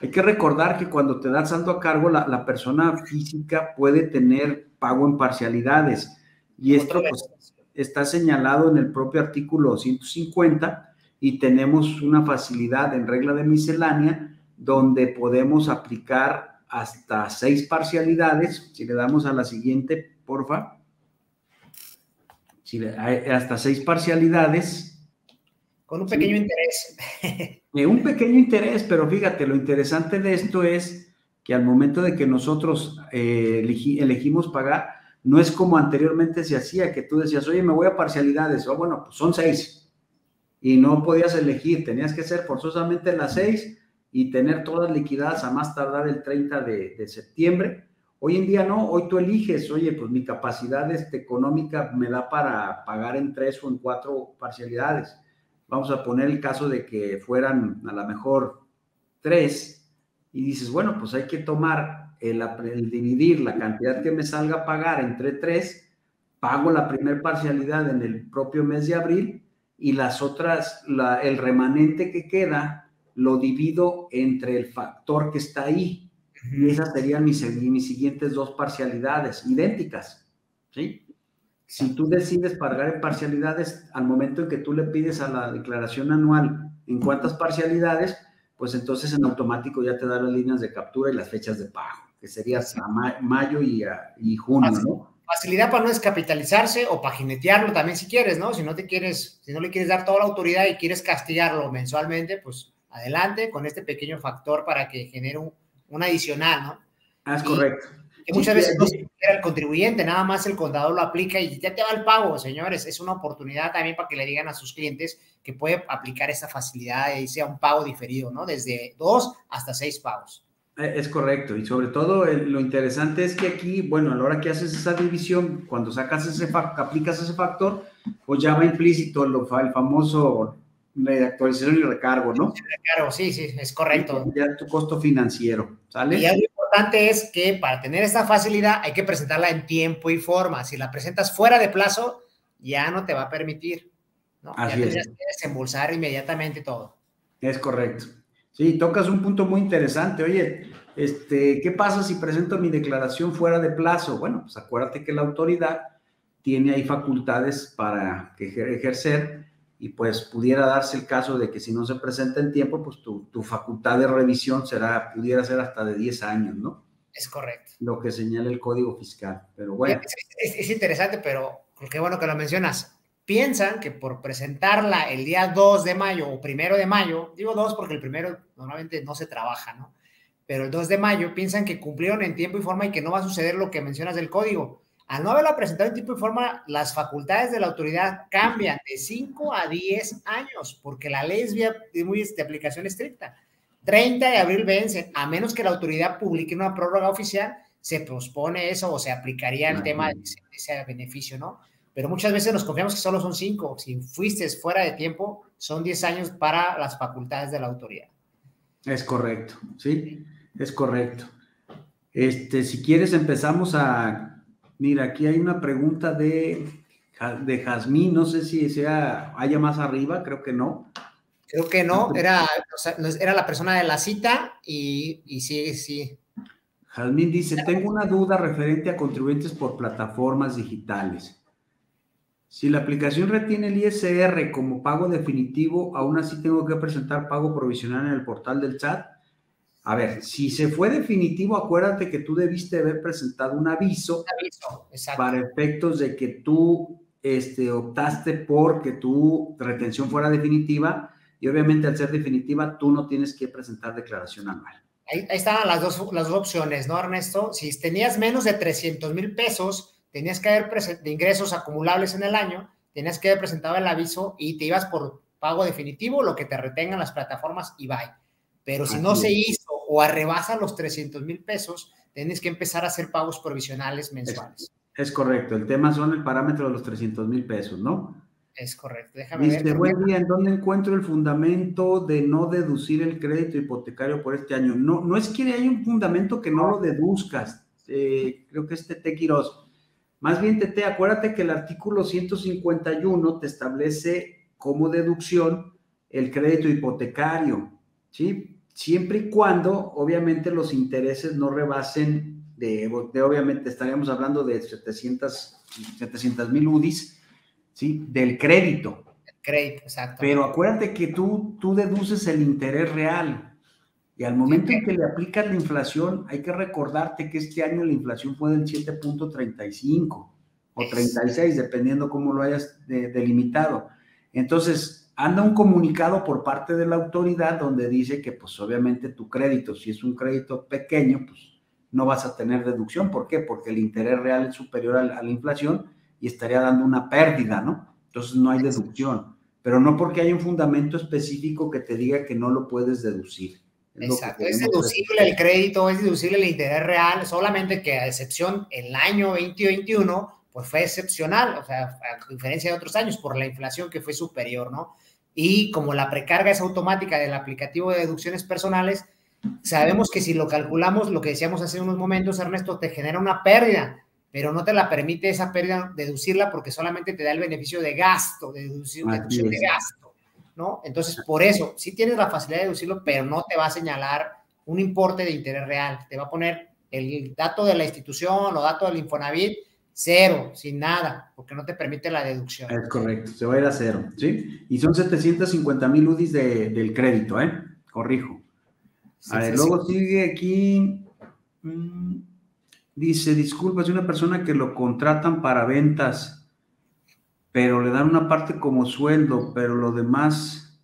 Hay que recordar que cuando te das saldo a cargo, la, persona física puede tener pago en parcialidades. Y esto pues, está señalado en el propio artículo 150 y tenemos una facilidad en regla de miscelánea donde podemos aplicar hasta seis parcialidades. Si le damos a la siguiente, porfa. Si hasta seis parcialidades. Con un pequeño interés. un pequeño interés, pero fíjate, lo interesante de esto es que al momento de que nosotros eh, elegimos pagar, no es como anteriormente se hacía, que tú decías, oye, me voy a parcialidades, o bueno, pues son seis, y no podías elegir, tenías que ser forzosamente las seis y tener todas liquidadas a más tardar el 30 de, septiembre. Hoy en día no, hoy tú eliges, oye, pues mi capacidad este, económica me da para pagar en tres o en cuatro parcialidades vamos a poner el caso de que fueran a lo mejor tres, y dices, bueno, pues hay que tomar el, dividir la cantidad que me salga a pagar entre tres, pago la primera parcialidad en el propio mes de abril y las otras, el remanente que queda, lo divido entre el factor que está ahí. Y esas serían mis, mis siguientes dos parcialidades idénticas. ¿sí? Si tú decides pagar en parcialidades al momento en que tú le pides a la declaración anual en cuántas parcialidades, pues entonces en automático ya te da las líneas de captura y las fechas de pago, que sería mayo y, y junio, ¿no? Facilidad para no descapitalizarse o para jinetearlo también si quieres, ¿no? Si no te quieres, si no le quieres dar toda la autoridad y quieres castigarlo mensualmente, pues adelante con este pequeño factor para que genere un, adicional, ¿no? Ah, es correcto muchas veces no se el contribuyente, nada más el contador lo aplica y ya te va el pago, señores. Es una oportunidad también para que le digan a sus clientes que puede aplicar esta facilidad y sea un pago diferido, ¿no? Desde dos hasta seis pagos. Eh, es correcto, y sobre todo lo interesante es que aquí, bueno, a la hora que haces esa división, cuando sacas ese aplicas ese factor, pues ya va implícito lo, el famoso de actualización y recargo, ¿no? Recargo, sí, sí, es correcto. Ya tu costo financiero, ¿sale? Y importante es que para tener esta facilidad hay que presentarla en tiempo y forma. Si la presentas fuera de plazo, ya no te va a permitir. ¿no? Así ya es. que desembolsar inmediatamente todo. Es correcto. Sí, tocas un punto muy interesante. Oye, este, ¿qué pasa si presento mi declaración fuera de plazo? Bueno, pues acuérdate que la autoridad tiene ahí facultades para ejercer y pues pudiera darse el caso de que si no se presenta en tiempo, pues tu, facultad de revisión será, pudiera ser hasta de 10 años, ¿no? Es correcto. Lo que señala el Código Fiscal, pero bueno. Es, interesante, pero qué bueno que lo mencionas. Piensan que por presentarla el día 2 de mayo o primero de mayo, digo 2 porque el primero normalmente no se trabaja, ¿no? Pero el 2 de mayo piensan que cumplieron en tiempo y forma y que no va a suceder lo que mencionas del código al no haberla presentado en tiempo y forma, las facultades de la autoridad cambian de 5 a 10 años, porque la ley es muy de aplicación estricta. 30 de abril vence, a menos que la autoridad publique una prórroga oficial, se pospone eso o se aplicaría el tema de ese, beneficio, ¿no? Pero muchas veces nos confiamos que solo son 5. Si fuiste fuera de tiempo, son 10 años para las facultades de la autoridad. Es correcto, sí, es correcto. Este, si quieres empezamos a, mira, aquí hay una pregunta de, de Jazmín, no sé si sea, haya más arriba, creo que no. Creo que no, era, era la persona de la cita y, y sí, sí. Jazmín dice, tengo una duda referente a contribuyentes por plataformas digitales. Si la aplicación retiene el ISR como pago definitivo, aún así tengo que presentar pago provisional en el portal del chat. A ver, si se fue definitivo, acuérdate que tú debiste haber presentado un aviso, para efectos de que tú este, optaste por que tu retención fuera definitiva y obviamente al ser definitiva tú no tienes que presentar declaración anual. Ahí, estaban las dos, las dos opciones, ¿no, Ernesto? Si tenías menos de 300 mil pesos, tenías que haber de ingresos acumulables en el año, tenías que haber presentado el aviso y te ibas por pago definitivo, lo que te retengan las plataformas y bye. Pero si no se hizo o arrebasa los 300 mil pesos, tienes que empezar a hacer pagos provisionales mensuales. Es, correcto, el tema son el parámetro de los 300 mil pesos, ¿no? Es correcto, déjame Dice, ver. Buen día, ¿en dónde encuentro el fundamento de no deducir el crédito hipotecario por este año? No, no es que haya un fundamento que no lo deduzcas. Eh, creo que este Tequiros más bien, Tete, acuérdate que el artículo 151 te establece como deducción el crédito hipotecario, ¿sí? Siempre y cuando, obviamente, los intereses no rebasen de, obviamente, estaríamos hablando de 700 mil UDIs, ¿sí? Del crédito. El crédito, exacto. Pero acuérdate que tú, tú deduces el interés real, y al momento en que le aplicas la inflación, hay que recordarte que este año la inflación fue del 7.35 o 36, dependiendo cómo lo hayas delimitado. Entonces, anda un comunicado por parte de la autoridad donde dice que, pues obviamente tu crédito, si es un crédito pequeño, pues no vas a tener deducción. ¿Por qué? Porque el interés real es superior a la, inflación y estaría dando una pérdida, ¿no? Entonces no hay deducción. Pero no porque hay un fundamento específico que te diga que no lo puedes deducir. Exacto, es deducible el crédito, es deducible el interés real, solamente que a excepción el año 2021, pues fue excepcional, o sea, a diferencia de otros años, por la inflación que fue superior, ¿no? Y como la precarga es automática del aplicativo de deducciones personales, sabemos que si lo calculamos, lo que decíamos hace unos momentos, Ernesto, te genera una pérdida, pero no te la permite esa pérdida deducirla porque solamente te da el beneficio de gasto, de deducción, deducción de gasto. ¿no? Entonces, por eso, sí tienes la facilidad de deducirlo, pero no te va a señalar un importe de interés real. Te va a poner el dato de la institución o dato del Infonavit, cero, sin nada, porque no te permite la deducción. Es correcto, se va a ir a cero, ¿sí? Y son 750 mil UDIs del crédito, ¿eh? Corrijo. A ver, luego sigue aquí, mm, dice, disculpa, es una persona que lo contratan para ventas pero le dan una parte como sueldo, pero lo demás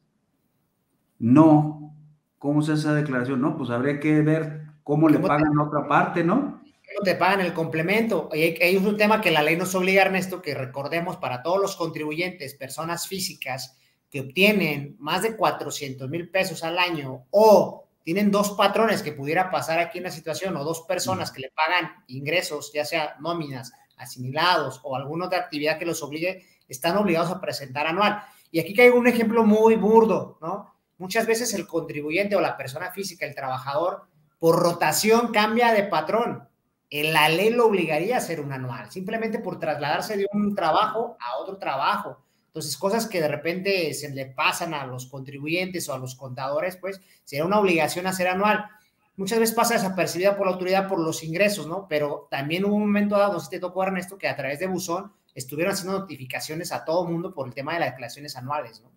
no. ¿Cómo se hace esa declaración? No, pues habría que ver cómo, le pagan otra parte, ¿no? ¿Cómo te pagan el complemento? Hay, hay un tema que la ley nos obliga, Ernesto, que recordemos para todos los contribuyentes, personas físicas que obtienen más de 400 mil pesos al año o tienen dos patrones que pudiera pasar aquí en la situación o dos personas que le pagan ingresos, ya sea nóminas, asimilados o alguna otra actividad que los obligue, están obligados a presentar anual. Y aquí caigo un ejemplo muy burdo, ¿no? Muchas veces el contribuyente o la persona física, el trabajador, por rotación cambia de patrón. La ley lo obligaría a hacer un anual, simplemente por trasladarse de un trabajo a otro trabajo. Entonces, cosas que de repente se le pasan a los contribuyentes o a los contadores, pues será una obligación hacer anual. Muchas veces pasa desapercibida por la autoridad por los ingresos, ¿no? Pero también hubo un momento dado, si te tocó, Ernesto, que a través de Buzón estuvieron haciendo notificaciones a todo mundo por el tema de las declaraciones anuales, ¿no?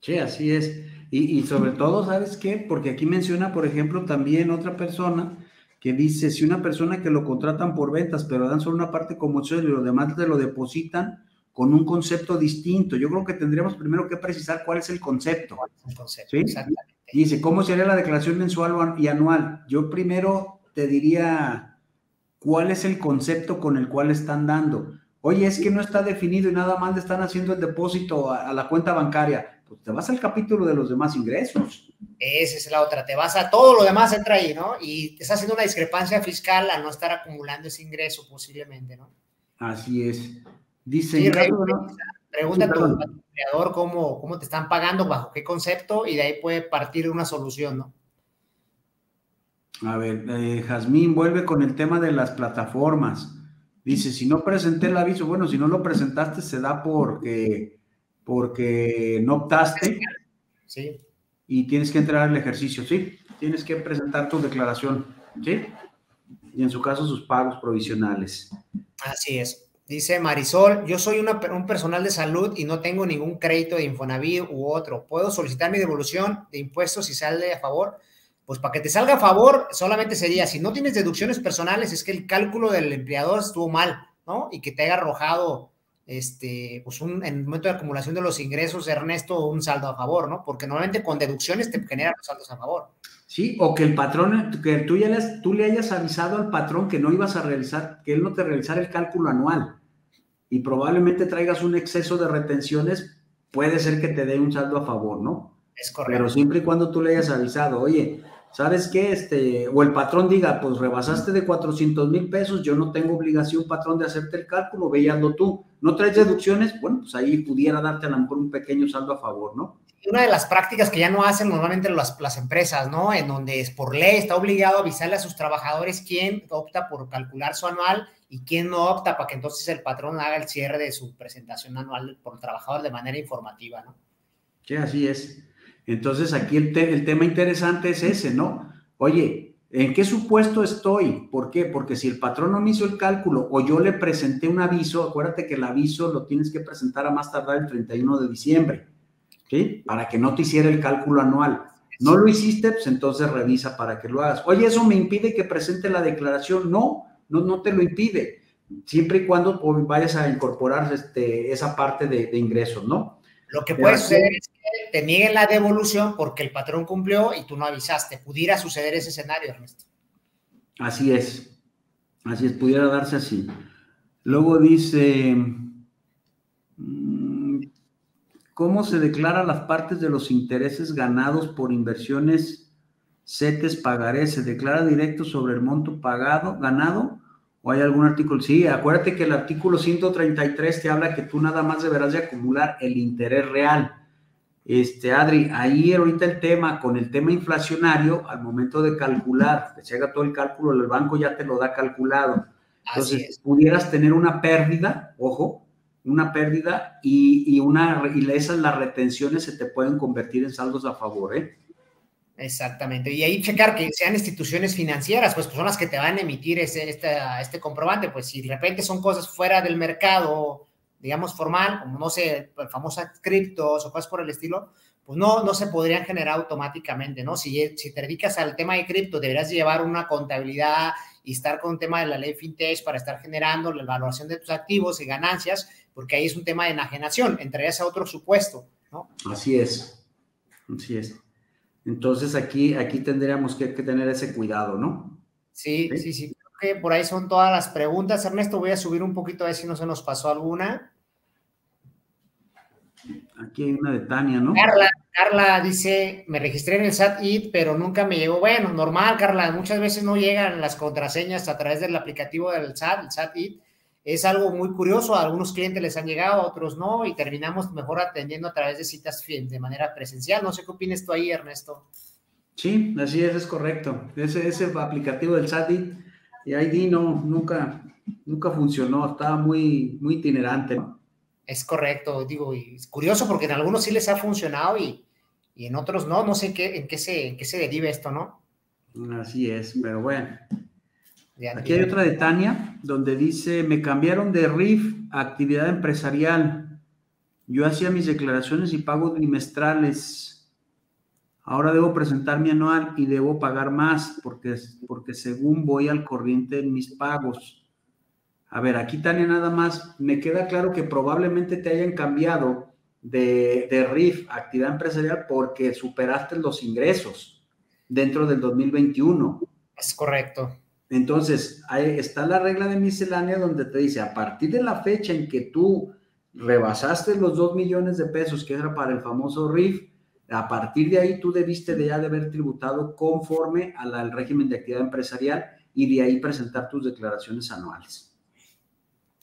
Sí, así es. Y, sobre todo, ¿sabes qué? Porque aquí menciona, por ejemplo, también otra persona que dice, si una persona que lo contratan por ventas, pero dan solo una parte como y lo demás te lo depositan con un concepto distinto. Yo creo que tendríamos primero que precisar cuál es el concepto. El concepto ¿sí? Dice, ¿cómo sería la declaración mensual y anual? Yo primero te diría, ¿cuál es el concepto con el cual están dando? Oye, es que no está definido y nada más le están haciendo el depósito a, la cuenta bancaria. Pues te vas al capítulo de los demás ingresos. Esa es la otra, te vas a todo lo demás entra ahí, ¿no? Y te está haciendo una discrepancia fiscal al no estar acumulando ese ingreso posiblemente, ¿no? Así es. Dice, sí, pregunta, empleador cómo, cómo te están pagando, bajo qué concepto, y de ahí puede partir una solución, ¿no? A ver, eh, Jazmín vuelve con el tema de las plataformas. Dice, si no presenté el aviso, bueno, si no lo presentaste, se da porque, porque no optaste. Sí. Y tienes que entrar al ejercicio, sí. Tienes que presentar tu declaración, ¿sí? Y en su caso, sus pagos provisionales. Así es. Dice Marisol, yo soy un personal de salud y no tengo ningún crédito de Infonavit u otro. ¿Puedo solicitar mi devolución de impuestos si sale a favor? Pues para que te salga a favor, solamente sería, si no tienes deducciones personales, es que el cálculo del empleador estuvo mal, ¿no? Y que te haya arrojado, este, pues un, en el momento de acumulación de los ingresos, Ernesto, un saldo a favor, ¿no? Porque normalmente con deducciones te generan los saldos a favor. Sí, o que el patrón, que tú, ya les, tú le hayas avisado al patrón que no ibas a realizar, que él no te realizara el cálculo anual y probablemente traigas un exceso de retenciones, puede ser que te dé un saldo a favor, ¿no? Es correcto. Pero siempre y cuando tú le hayas avisado, oye, ¿sabes qué? Este, o el patrón diga, pues rebasaste de 400 mil pesos, yo no tengo obligación, patrón, de hacerte el cálculo, veando tú. ¿No traes deducciones? Bueno, pues ahí pudiera darte a lo mejor un pequeño saldo a favor, ¿no? Una de las prácticas que ya no hacen normalmente las, las empresas, ¿no? En donde es por ley está obligado a avisarle a sus trabajadores quién opta por calcular su anual y quién no opta para que entonces el patrón haga el cierre de su presentación anual por trabajador de manera informativa, ¿no? Sí, así es. Entonces aquí el, tema interesante es ese, ¿no? Oye, ¿en qué supuesto estoy? ¿Por qué? Porque si el patrón no me hizo el cálculo o yo le presenté un aviso, acuérdate que el aviso lo tienes que presentar a más tardar el 31 de diciembre, ¿sí? Para que no te hiciera el cálculo anual. No lo hiciste, pues entonces revisa para que lo hagas. Oye, ¿eso me impide que presente la declaración? No, no, no te lo impide, siempre y cuando pues, vayas a incorporar este, esa parte de ingresos, ¿no? Lo que puede suceder es que te nieguen la devolución porque el patrón cumplió y tú no avisaste. Pudiera suceder ese escenario, Ernesto. Así es. Así es, pudiera darse así. Luego dice, mm, ¿cómo se declaran las partes de los intereses ganados por inversiones CETES pagaré? ¿Se declara directo sobre el monto pagado, ganado? ¿O hay algún artículo? Sí, acuérdate que el artículo 133 te habla que tú nada más deberás de acumular el interés real. Este, Adri, ahí ahorita el tema, con el tema inflacionario, al momento de calcular, te llega todo el cálculo, el banco ya te lo da calculado. Entonces, pudieras tener una pérdida, ojo, una pérdida y, y, una, y esas las retenciones se te pueden convertir en saldos a favor, ¿eh? Exactamente. Y ahí checar que sean instituciones financieras, pues, pues son las que te van a emitir ese, este, este comprobante. Pues si de repente son cosas fuera del mercado, digamos, formal, como no sé, famosas criptos o cosas por el estilo, pues no, no se podrían generar automáticamente, ¿no? Si, te dedicas al tema de cripto, deberías llevar una contabilidad y estar con un tema de la ley FinTech para estar generando la evaluación de tus activos y ganancias, porque ahí es un tema de enajenación, entrarías a otro supuesto, ¿no? Así es, así es. Entonces aquí, aquí tendríamos que, tener ese cuidado, ¿no? Sí, sí, sí, Creo que por ahí son todas las preguntas. Ernesto, voy a subir un poquito a ver si no se nos pasó alguna. Aquí hay una de Tania, ¿no? Carla, Carla dice, me registré en el SAT-IT, pero nunca me llegó. Bueno, normal, Carla, muchas veces no llegan las contraseñas a través del aplicativo del SAT, el SAT-IT es algo muy curioso, a algunos clientes les han llegado, a otros no, y terminamos mejor atendiendo a través de citas de manera presencial. No sé qué opinas tú ahí, Ernesto. Sí, así es, es correcto. Ese, ese aplicativo del SATI y ID no, nunca, nunca funcionó, estaba muy, muy itinerante. Es correcto, digo, y es curioso porque en algunos sí les ha funcionado y, y en otros no, no sé en qué, en qué, se, en qué se deriva esto, ¿no? Así es, pero bueno, Aquí hay otra de Tania, donde dice, me cambiaron de RIF a actividad empresarial. Yo hacía mis declaraciones y pagos trimestrales. Ahora debo presentar mi anual y debo pagar más porque, porque según voy al corriente en mis pagos. A ver, aquí Tania nada más, me queda claro que probablemente te hayan cambiado de, de RIF a actividad empresarial porque superaste los ingresos dentro del 2021. Es correcto. Entonces, ahí está la regla de miscelánea donde te dice, a partir de la fecha en que tú rebasaste los dos millones de pesos que era para el famoso RIF, a partir de ahí tú debiste de ya de haber tributado conforme al régimen de actividad empresarial y de ahí presentar tus declaraciones anuales.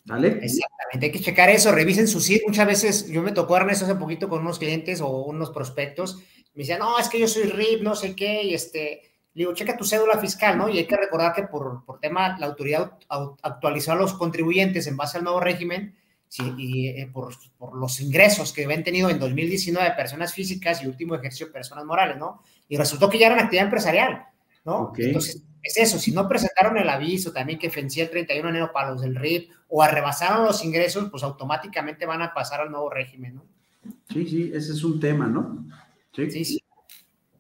¿Vale? Exactamente, hay que checar eso, revisen su CID. Muchas veces, yo me tocó Ernesto hace poquito con unos clientes o unos prospectos, me decían, no, es que yo soy RIP, no sé qué, y este, le digo, checa tu cédula fiscal, ¿no? Y hay que recordar que por, por tema, la autoridad actualizó a los contribuyentes en base al nuevo régimen sí, y eh, por, por, los ingresos que habían tenido en 2019 personas físicas y último ejercicio personas morales, ¿no? Y resultó que ya eran actividad empresarial, ¿no? Entonces, es eso, si no presentaron el aviso también que vencía el 31 de enero para los del RIP o arrebasaron los ingresos, pues automáticamente van a pasar al nuevo régimen, ¿no? Sí, sí, ese es un tema, ¿no? Sí, sí. sí.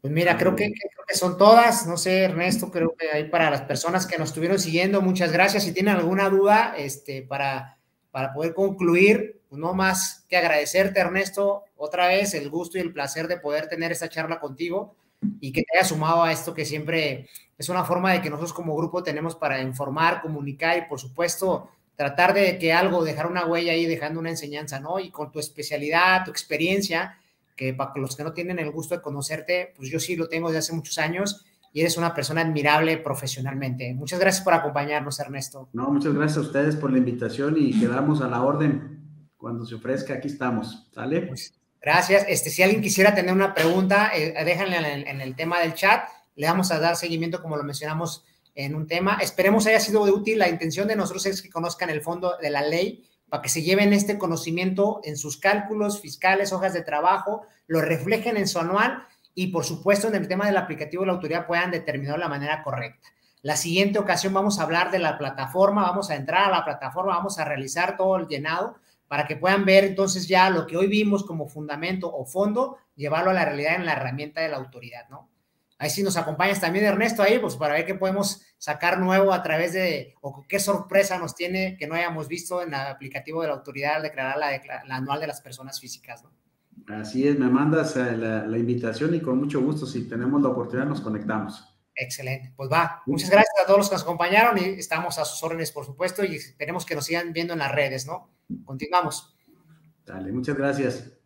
Pues mira, creo que, creo que, son todas, no sé, Ernesto, creo que hay para las personas que nos estuvieron siguiendo, muchas gracias. Si tienen alguna duda, este, para, para poder concluir, pues no más que agradecerte, Ernesto, otra vez el gusto y el placer de poder tener esta charla contigo y que te haya sumado a esto que siempre es una forma de que nosotros como grupo tenemos para informar, comunicar y por supuesto tratar de que algo, dejar una huella ahí, dejando una enseñanza, ¿no? Y con tu especialidad, tu experiencia, que para los que no tienen el gusto de conocerte, pues yo sí lo tengo desde hace muchos años y eres una persona admirable profesionalmente. Muchas gracias por acompañarnos, Ernesto. No, muchas gracias a ustedes por la invitación y quedamos a la orden. Cuando se ofrezca, aquí estamos. ¿Sale? Pues, gracias. Este, si alguien quisiera tener una pregunta, eh, déjenle en el, tema del chat. Le vamos a dar seguimiento, como lo mencionamos en un tema. Esperemos haya sido útil. La intención de nosotros es que conozcan el fondo de la ley para que se lleven este conocimiento en sus cálculos fiscales, hojas de trabajo, lo reflejen en su anual y por supuesto en el tema del aplicativo de la autoridad puedan determinar la manera correcta. La siguiente ocasión vamos a hablar de la plataforma, vamos a entrar a la plataforma, vamos a realizar todo el llenado para que puedan ver entonces ya lo que hoy vimos como fundamento o fondo, llevarlo a la realidad en la herramienta de la autoridad, ¿no? Ahí sí nos acompañas también, Ernesto, ahí, pues para ver qué podemos sacar nuevo a través de, o qué sorpresa nos tiene que no hayamos visto en el aplicativo de la autoridad al declarar la, anual de las personas físicas, ¿no? Así es, me mandas eh, la, invitación y con mucho gusto, si tenemos la oportunidad, nos conectamos. Excelente, pues va. Muchas gracias a todos los que nos acompañaron y estamos a sus órdenes, por supuesto, y esperemos que nos sigan viendo en las redes, ¿no? Continuamos. Dale, muchas gracias.